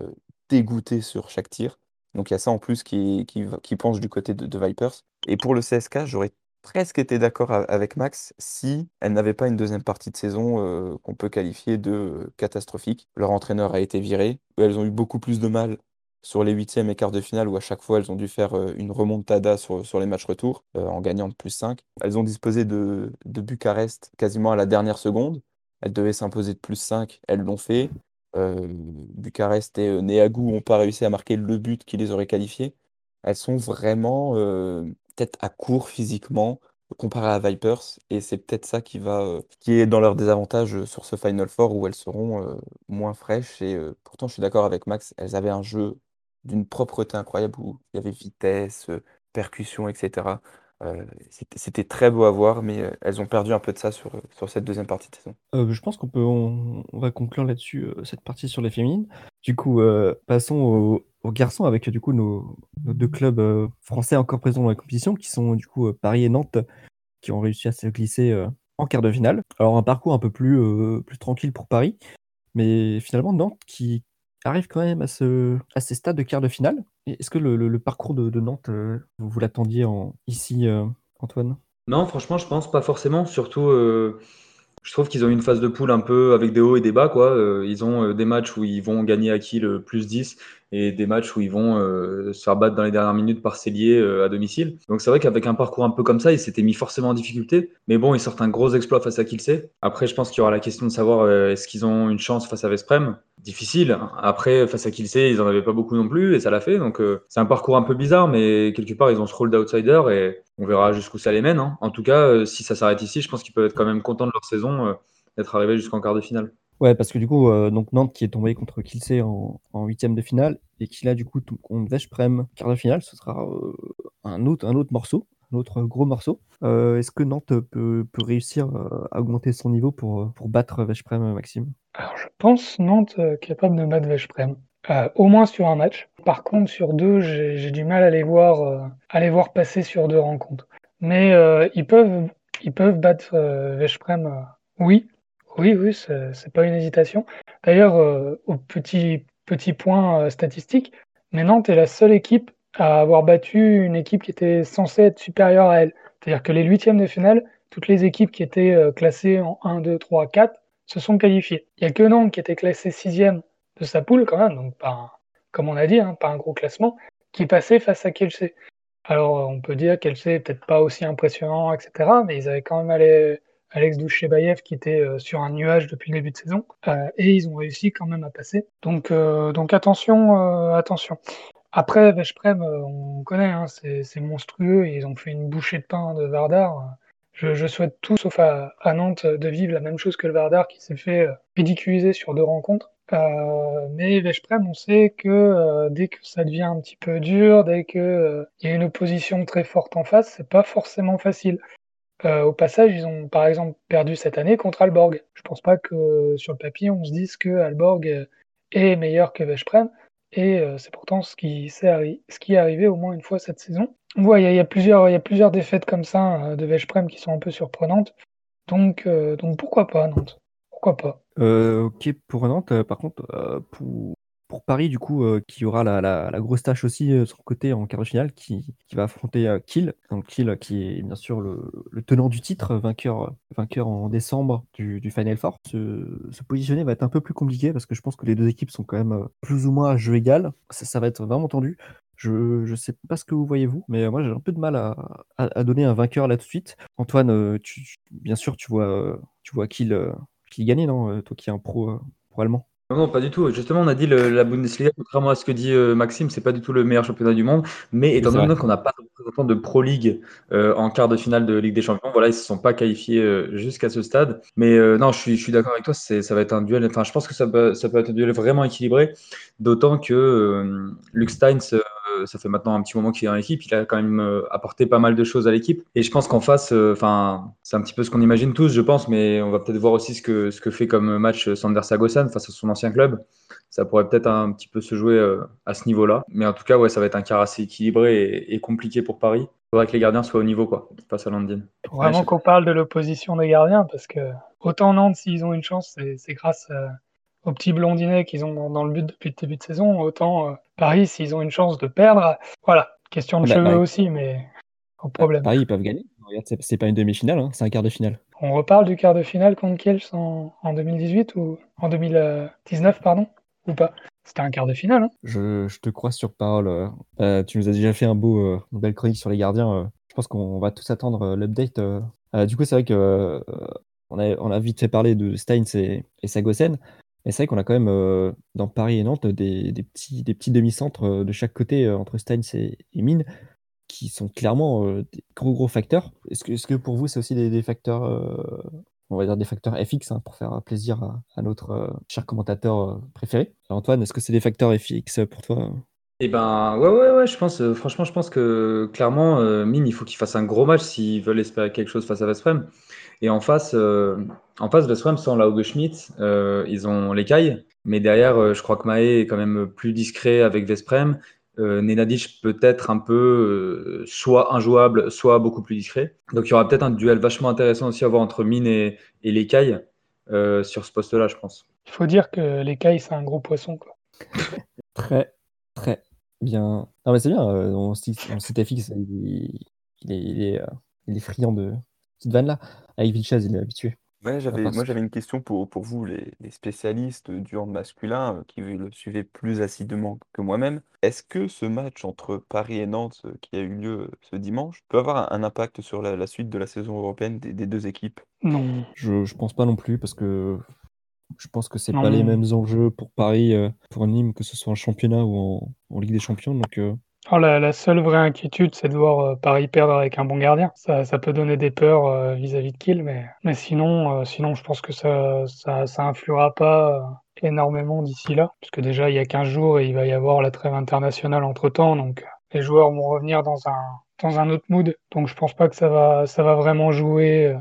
S4: dégoûtés sur chaque tir. Donc il y a ça en plus qui, qui, qui penche du côté de, de, Vipers. Et pour le CSK, j'aurais presque été d'accord avec Max si elle n'avait pas une deuxième partie de saison euh, qu'on peut qualifier de catastrophique. Leur entraîneur a été viré. Elles ont eu beaucoup plus de mal sur les huitièmes et quarts de finale où à chaque fois elles ont dû faire euh, une remontada sur, sur les matchs retour euh, en gagnant de plus 5. Elles ont disposé de, de Bucarest quasiment à la dernière seconde. Elles devaient s'imposer de plus 5, elles l'ont fait. Euh, Bucarest et Neagou n'ont pas réussi à marquer le but qui les aurait qualifiés. Elles sont vraiment peut-être à court physiquement comparé à Vipers et c'est peut-être ça qui va qui est dans leur désavantage sur ce Final Four où elles seront moins fraîches et pourtant je suis d'accord avec Max elles avaient un jeu d'une propreté incroyable où il y avait vitesse, euh, percussion, etc. Euh, c'était très beau à voir, mais euh, elles ont perdu un peu de ça sur, sur cette deuxième partie de saison.
S1: je pense qu'on peut, on, va conclure là-dessus cette partie sur les féminines. Du coup, passons aux, garçons avec du coup nos, deux clubs français encore présents dans la compétition, qui sont du coup Paris et Nantes, qui ont réussi à se glisser en quart de finale. Alors un parcours un peu plus, plus tranquille pour Paris, mais finalement Nantes qui, arrive quand même à, ce, à ces stades de quart de finale. Est-ce que le, parcours de, Nantes, euh, vous, vous l'attendiez en, ici, euh, Antoine?
S2: Non, franchement, je pense pas forcément. Surtout, euh, je trouve qu'ils ont une phase de poule un peu avec des hauts et des bas. Quoi. ils ont des matchs où ils vont gagner à qui le plus 10 et des matchs où ils vont euh, se faire dans les dernières minutes par Célier euh, à domicile. Donc c'est vrai qu'avec un parcours un peu comme ça, ils s'étaient mis forcément en difficulté. Mais bon, ils sortent un gros exploit face à Kielce. Après, je pense qu'il y aura la question de savoir euh, est-ce qu'ils ont une chance face à Vesprem. Difficile. Après, face à Kielce, ils en avaient pas beaucoup non plus et ça l'a fait. Donc c'est un parcours un peu bizarre, mais quelque part, ils ont ce rôle d'outsider et on verra jusqu'où ça les mène. Hein. En tout cas, si ça s'arrête ici, je pense qu'ils peuvent être quand même contents de leur saison d'être arrivés jusqu'en quart de finale.
S1: Ouais, parce que du coup, euh, donc Nantes qui est tombé contre Kielce en, huitième de finale et qui là du coup contre Veszprem quart de finale, ce sera euh, un, autre, morceau, un autre gros morceau. Euh, est-ce que Nantes peut, réussir à augmenter son niveau pour, pour battre Veszprem, Maxime?
S3: Alors je pense Nantes capable de battre Veszprem. au moins sur un match. Par contre, sur deux, j'ai du mal à les voir, à les voir passer sur deux rencontres. Mais ils peuvent, ils peuvent battre Veszprem, oui, oui, oui, c'est pas une hésitation. D'ailleurs, euh, au petit, petit point euh, statistique, mais Nantes est la seule équipe à avoir battu une équipe qui était censée être supérieure à elle. C'est-à-dire que les huitièmes de finale, toutes les équipes qui étaient euh, classées en 1, 2, 3, 4 se sont qualifiées. Il n'y a que Nantes qui était classée sixième de sa poule quand même, donc pas comme on a dit, hein, pas un gros classement, qui passait face à Kelsey. Alors, on peut dire qu'elle c'est peut-être pas aussi impressionnant, etc. Mais ils avaient quand même allé, Alex Douchebayev qui était euh, sur un nuage depuis le début de saison. Euh, et ils ont réussi quand même à passer. Donc, euh, donc attention, attention. Après, Veszprem, on connaît, hein, c'est monstrueux. Ils ont fait une bouchée de pain de Vardar. Je, souhaite tout, sauf à, Nantes, de vivre la même chose que le Vardar qui s'est fait ridiculiser sur deux rencontres. Mais Veszprem, on sait que dès que ça devient un petit peu dur, dès qu'il y a une opposition très forte en face, c'est pas forcément facile. Au passage, ils ont par exemple perdu cette année contre Alborg. Je pense pas que sur le papier on se dise que Alborg est meilleur que Veszprem, et c'est pourtant ce qui, est arrivé au moins une fois cette saison. Il y, a plusieurs, défaites comme ça de Veszprem qui sont un peu surprenantes. Donc, donc pourquoi pas Nantes? Pourquoi pas?
S1: Euh, ok pour Nantes, euh, par contre, euh, pour, pour Paris, du coup, qui aura la, grosse tâche aussi de son côté en quart de finale, qui, va affronter Kiel. Donc Kiel, qui est bien sûr le, le tenant du titre, vainqueur, vainqueur en décembre du, Final Four. Se, positionner va être un peu plus compliqué parce que je pense que les deux équipes sont quand même plus ou moins à jeu égal. Ça, va être vraiment tendu. Je ne sais pas ce que vous voyez vous, mais moi j'ai un peu de mal à, donner un vainqueur là tout de suite. Antoine, bien sûr, tu vois, tu vois Kiel gagnait, non euh, Toi qui es un pro, euh, pro allemand?
S2: Non, pas du tout. Justement, on a dit le, la Bundesliga, contrairement à ce que dit euh, Maxime, c'est pas du tout le meilleur championnat du monde. Mais étant donné qu'on n'a pas de représentant de Pro League en quart de finale de Ligue des Champions, voilà, ils se sont pas qualifiés jusqu'à ce stade. Mais non, je suis, je suis d'accord avec toi. Ça va être un duel. Enfin, je pense que ça peut, ça peut être un duel vraiment équilibré. D'autant que Luke Steins ça fait maintenant un petit moment qu'il est dans l'équipe. Il a quand même euh, apporté pas mal de choses à l'équipe. Et je pense qu'en face, euh, enfin, c'est un petit peu ce qu'on imagine tous, je pense, mais on va peut-être voir aussi ce que, ce que fait comme match Sander Sagosan face à son ancien club. Ça pourrait peut-être un petit peu se jouer euh, à ce niveau-là. Mais en tout cas, ouais, ça va être un quart assez équilibré et, compliqué pour Paris. Il faudrait que les gardiens soient au niveau, quoi, face à Landine.
S3: Vraiment qu'on parle de l'opposition des gardiens, parce que autant Nantes, s'ils ont une chance, c'est grâce à aux petits blondinets qu'ils ont dans le but depuis le début de saison, autant euh, Paris, s'ils ont une chance de perdre, voilà, question de bah, cheveux aussi, mais au problème.
S1: Paris, ils peuvent gagner. Regarde, c'est pas une demi-finale, hein, c'est un quart de finale.
S3: On reparle du quart de finale contre Kielce en, en 2018 ou en 2019, pardon, ou pas? C'était un quart de finale. Hein.
S1: je, je, te crois sur parole. Euh, euh, tu nous as déjà fait un beau, une belle chronique sur les gardiens. je pense qu'on va tous attendre l'update. du coup, c'est vrai que on a, on, a, vite fait parler de Steins et, et Sagosen. Et c'est vrai qu'on a quand même euh, dans Paris et Nantes des, petits, des petits demi-centres euh, de chaque côté euh, entre Steins et, Mine qui sont clairement des gros gros facteurs. Est-ce que, pour vous c'est aussi des, facteurs, on va dire des facteurs FX hein, pour faire plaisir à, notre cher commentateur préféré? Antoine, est-ce que c'est des facteurs FX pour toi?
S2: Eh ben ouais ouais ouais, je pense franchement je pense que clairement Mine il faut qu'il fasse un gros match s'ils veulent espérer quelque chose face à Vesprem. Et en face, euh, en face de Swam, sans Lauge Schmidt, euh, ils ont l'écaille. Mais derrière, euh, je crois que Maé est quand même plus discret avec Vesprem. Nenadic peut-être un peu soit injouable, soit beaucoup plus discret. Donc il y aura peut-être un duel vachement intéressant aussi à voir entre Mine et, et l'écaille sur ce poste-là, je pense.
S3: Il faut dire que l'écaille, c'est un gros poisson. Quoi. [LAUGHS]
S1: très, très bien. Non, mais c'est bien, on, cite fixe, il, il, est, il, est, il est friand de cette vanne-là. Avec il est habitué.
S4: Ouais, j'avais, moi j'avais une question pour, pour vous, les, les spécialistes du hand masculin, euh, qui le suivaient plus assidûment que moi-même. Est-ce que ce match entre Paris et Nantes, euh, qui a eu lieu euh, ce dimanche, peut avoir un, impact sur la, la suite de la saison européenne des, des deux équipes?
S3: Non.
S1: Je, je pense pas non plus, parce que je pense que c'est pas les mêmes enjeux pour Paris, pour Nîmes, que ce soit en championnat ou en, en Ligue des Champions. Donc,
S3: Oh, la, seule vraie inquiétude, c'est de voir euh, Paris perdre avec un bon gardien. Ça, ça peut donner des peurs euh, vis-à-vis de Kiel, mais, mais sinon, euh, sinon, je pense que ça, ça, ça influera pas énormément d'ici là, puisque déjà il y a 15 jours et il va y avoir la trêve internationale entre temps, donc les joueurs vont revenir dans un, dans un autre mood. Donc je pense pas que ça va, ça va vraiment jouer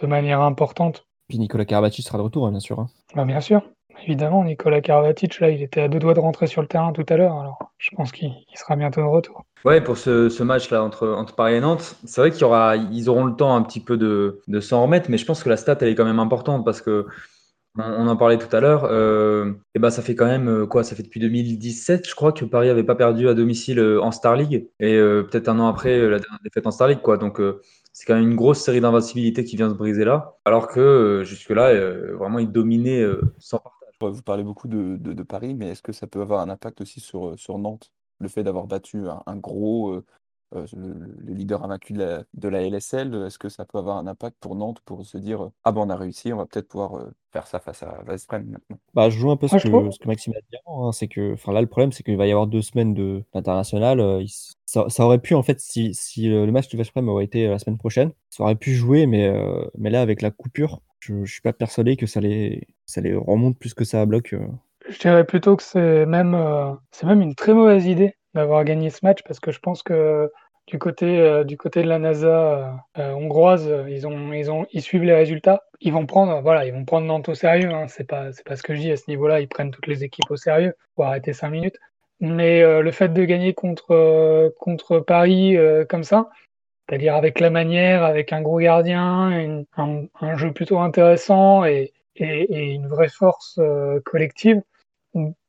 S3: de manière importante.
S1: Puis Nicolas Karabatic sera de retour, hein, bien sûr. Hein.
S3: Bah, bien sûr. Évidemment, Nicolas Karabatic, là, il était à deux doigts de rentrer sur le terrain tout à l'heure, alors je pense qu'il sera bientôt de retour.
S2: Ouais, pour ce, match-là entre, Paris et Nantes, c'est vrai qu'ils ils auront le temps un petit peu de, s'en remettre, mais je pense que la stat, elle est quand même importante parce que on, en parlait tout à l'heure. Euh, et ben ça fait quand même euh, quoi Ça fait depuis 2017, je crois, que Paris n'avait pas perdu à domicile euh, en Star League. Et peut-être un an après la dernière défaite en Star League, quoi. Donc c'est quand même une grosse série d'invincibilité qui vient se briser là. Alors que jusque-là, vraiment, ils dominaient sans.
S4: Vous parlez beaucoup de, de- Paris, mais est-ce que ça peut avoir un impact aussi sur, sur Nantes? Le fait d'avoir battu un, gros, euh, le, leader invaincu de la, de la LSL, est-ce que ça peut avoir un impact pour Nantes pour se dire ah ben on a réussi, on va peut-être pouvoir euh, faire ça face à Westbrem maintenant?
S1: Bah, Je joue un peu ce, que, ce que, Maxime a dit hein, c'est que là le problème c'est qu'il va y avoir deux semaines d'international. Euh, ça, ça, aurait pu en fait si, si le match de Westbrem aurait été la semaine prochaine, ça aurait pu jouer, mais, mais là avec la coupure, je, ne suis pas persuadé que ça les, ça les remonte plus que ça à bloc.
S3: Je dirais plutôt que c'est même, c'est même une très mauvaise idée d'avoir gagné ce match parce que je pense que du côté, euh, du côté de la NASA euh, euh, hongroise, ils, ont, ils, ont, ils suivent les résultats. Ils vont prendre, voilà, ils vont prendre Nantes au sérieux. Hein. C'est pas, pas ce que je dis à ce niveau-là. Ils prennent toutes les équipes au sérieux pour arrêter cinq minutes. Mais le fait de gagner contre, contre Paris comme ça, c'est-à-dire avec la manière, avec un gros gardien, un, jeu plutôt intéressant et, une vraie force collective,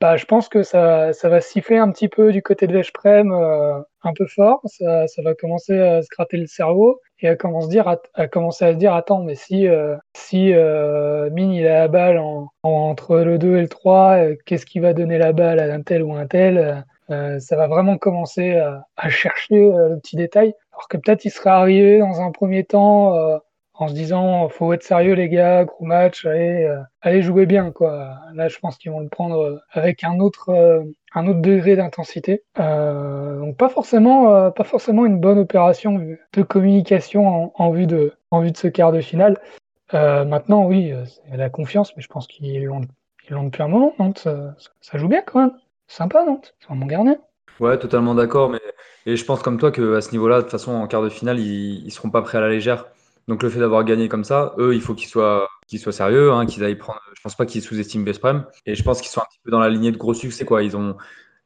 S3: bah, je pense que ça, ça va siffler un petit peu du côté de Veszprem euh, un peu fort. Ça, ça, va commencer à se gratter le cerveau et à commencer, dire, à, commencer à se dire attends, mais si, euh, si euh, Mine il a la balle en, entre le 2 et le 3, euh, qu'est-ce qui va donner la balle à un tel ou un tel? Ça va vraiment commencer à, à chercher le petit détail. Alors que peut-être il serait arrivé dans un premier temps en se disant faut être sérieux les gars, gros match, allez, euh, allez jouer bien quoi. Là je pense qu'ils vont le prendre euh, avec un autre euh, un autre degré d'intensité. donc pas forcément pas forcément une bonne opération de communication en, vue de en vue de ce quart de finale. maintenant oui, c'est la confiance, mais je pense qu'ils l'ont ils l'ont depuis un moment. Nantes, ça, joue bien quand même. Sympa Nantes, c'est bon gardien.
S2: Ouais, totalement d'accord, mais et je pense comme toi que à ce niveau-là, de toute façon, en quart de finale, ils, ils seront pas prêts à la légère. Donc le fait d'avoir gagné comme ça, eux, il faut qu'ils soient, qu'ils soient sérieux, hein, qu'ils aillent prendre. Je pense pas qu'ils sous-estiment Vesprem. Et je pense qu'ils sont un petit peu dans la lignée de gros succès. Ils ont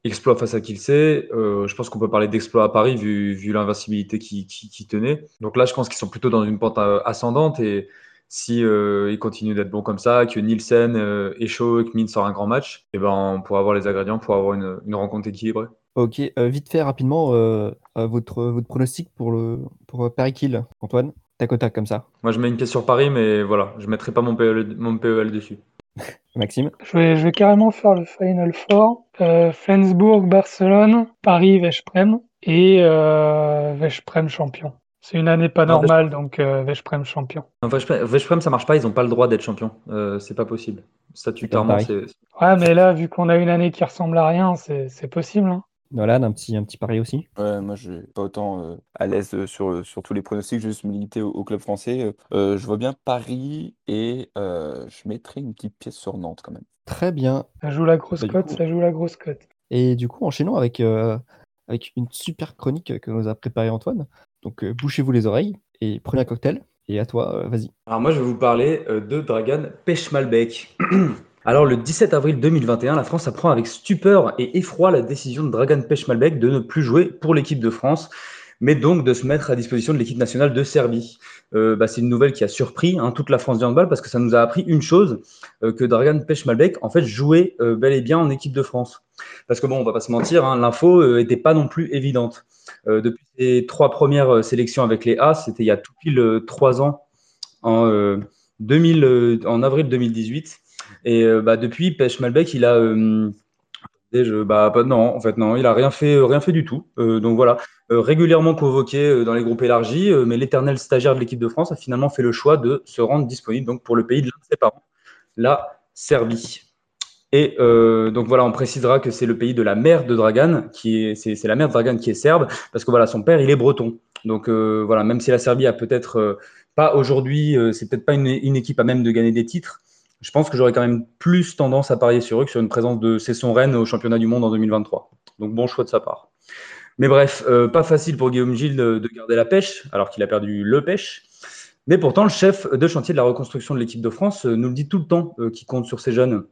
S2: exploit face à Kielce. Euh, je pense qu'on peut parler d'exploit à Paris vu, l'invincibilité qui, qui, tenait. Donc là, je pense qu'ils sont plutôt dans une pente euh, ascendante. Et si euh, ils continuent d'être bons comme ça, que Nielsen euh, chaud et que Min sort un grand match, et eh ben, on pourra avoir les ingrédients pour avoir une rencontre équilibrée.
S1: Ok, vite fait, rapidement, votre, votre pronostic pour, le, pour Paris-Kiel, Antoine tac comme ça.
S2: Moi, je mets une pièce sur Paris, mais voilà, je ne mettrai pas mon PEL, mon PEL dessus. [LAUGHS]
S1: Maxime?
S3: Je vais, je vais carrément faire le Final Four. Euh, Flensburg, Barcelone, Paris, Veszprem et euh, Veszprem champion. C'est une année pas normale, donc euh, Veszprem champion.
S2: Non, Veszprem, ça marche pas, ils n'ont pas le droit d'être champion. Euh, c'est pas possible. Statutairement, c'est.
S3: Ouais, mais là, vu qu'on a une année qui ressemble à rien, c'est possible. Hein.
S1: Nolan, un petit, un petit pari aussi?
S4: Ouais, moi je suis pas autant euh, à l'aise euh, sur, sur tous les pronostics, je vais juste me limiter au, club français. Euh, je vois bien Paris et je mettrai une petite pièce sur Nantes quand même.
S1: Très bien.
S3: Ça joue la grosse bah, cote, ça joue la grosse cote.
S1: Et du coup, enchaînons avec, avec une super chronique que nous a préparée Antoine. Donc bouchez-vous les oreilles et prenez un cocktail. Et à toi, vas-y.
S2: Alors moi je vais vous parler de Dragan Pechmalbeck. [CLEARS THROAT] Alors, le 17 avril 2021, la France apprend avec stupeur et effroi la décision de Dragan Pechmalbek de ne plus jouer pour l'équipe de France, mais donc de se mettre à disposition de l'équipe nationale de Serbie. Euh, bah, c'est une nouvelle qui a surpris hein, toute la France du handball parce que ça nous a appris une chose, euh, que Dragan Pechmalbek, en fait, jouait euh, bel et bien en équipe de France. Parce que bon, on va pas se mentir, hein, l'info n'était pas non plus évidente. depuis ses trois premières sélections avec les A, c'était il y a tout pile trois ans, en, 2000, en avril 2018. Et euh, bah, depuis, Pêche Malbec, il a. Euh, bah, non, en fait, non, il a rien fait, euh, rien fait du tout. donc voilà, régulièrement convoqué dans les groupes élargis, mais l'éternel stagiaire de l'équipe de France a finalement fait le choix de se rendre disponible donc, pour le pays de ses parents, la Serbie. Et donc voilà, on précisera que c'est le pays de la mère de Dragan, qui est, c'est, la mère de Dragan qui est serbe, parce que voilà, son père, il est breton. Donc voilà, même si la Serbie a peut-être pas aujourd'hui, c'est peut-être pas une, équipe à même de gagner des titres, je pense que j'aurais quand même plus tendance à parier sur eux que sur une présence de Cesson Rennes au championnat du monde en 2023. Donc bon choix de sa part. Mais bref, euh, pas facile pour Guillaume Gilles de, garder la pêche, alors qu'il a perdu le pêche. Mais pourtant, le chef de chantier de la reconstruction de l'équipe de France euh, nous le dit tout le temps, euh, qu'il compte sur ces jeunes.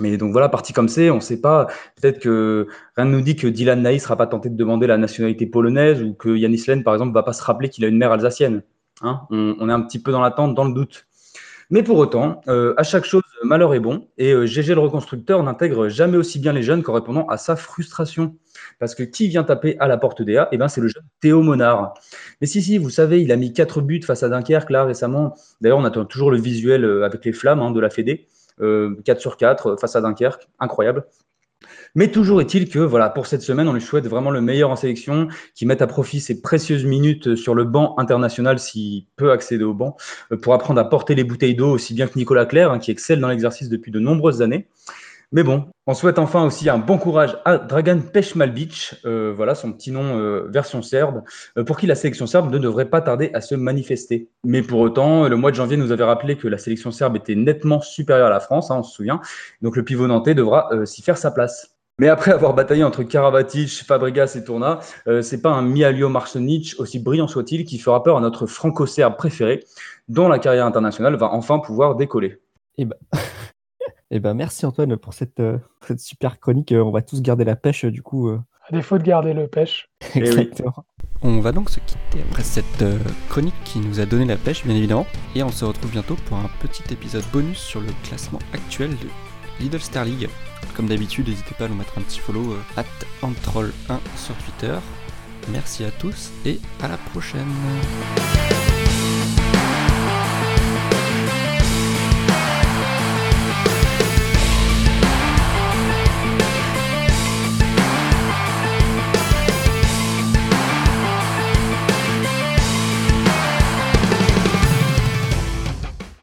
S2: Mais donc voilà, parti comme c'est, on ne sait pas. Peut-être que rien ne nous dit que Dylan Naï ne sera pas tenté de demander la nationalité polonaise ou que Yanis Len, par exemple, ne va pas se rappeler qu'il a une mère alsacienne. Hein on, est un petit peu dans l'attente, dans le doute. Mais pour autant, euh, à chaque chose, malheur est bon. Et GG euh, le reconstructeur n'intègre jamais aussi bien les jeunes qu'en répondant à sa frustration. Parce que qui vient taper à la porte d'EA Eh bien, c'est le jeune Théo Monard. Mais si, si, vous savez, il a mis quatre buts face à Dunkerque là récemment. D'ailleurs, on attend toujours le visuel euh, avec les flammes hein, de la Fédé. 4 sur 4 face à Dunkerque, incroyable. Mais toujours est-il que voilà, pour cette semaine, on lui souhaite vraiment le meilleur en sélection, qui mette à profit ses précieuses minutes sur le banc international s'il peut accéder au banc, pour apprendre à porter les bouteilles d'eau aussi bien que Nicolas Claire, hein, qui excelle dans l'exercice depuis de nombreuses années. Mais bon, on souhaite enfin aussi un bon courage à Dragan Pechmalbic, euh, voilà son petit nom euh, version serbe, euh, pour qui la sélection serbe ne devrait pas tarder à se manifester. Mais pour autant, le mois de janvier nous avait rappelé que la sélection serbe était nettement supérieure à la France, hein, on se souvient. Donc le pivot nantais devra s'y faire sa place. Mais après avoir bataillé entre Karabatic, Fabregas et Tourna, c'est pas un Mialio Marsenic, aussi brillant soit-il, qui fera peur à notre franco-serbe préféré, dont la carrière internationale va enfin pouvoir décoller.
S1: Eh ben... [LAUGHS] Eh ben, merci Antoine pour cette, euh, super chronique. Euh, on va tous garder la pêche du coup.
S3: Euh. À défaut de garder le pêche.
S1: Eh Exactement. On va donc se quitter après cette chronique qui nous a donné la pêche, bien évidemment. Et on se retrouve bientôt pour un petit épisode bonus sur le classement actuel de Lidl Star League. Comme d'habitude, n'hésitez pas à nous mettre un petit follow at Antroll1 sur Twitter. Merci à tous et à la prochaine.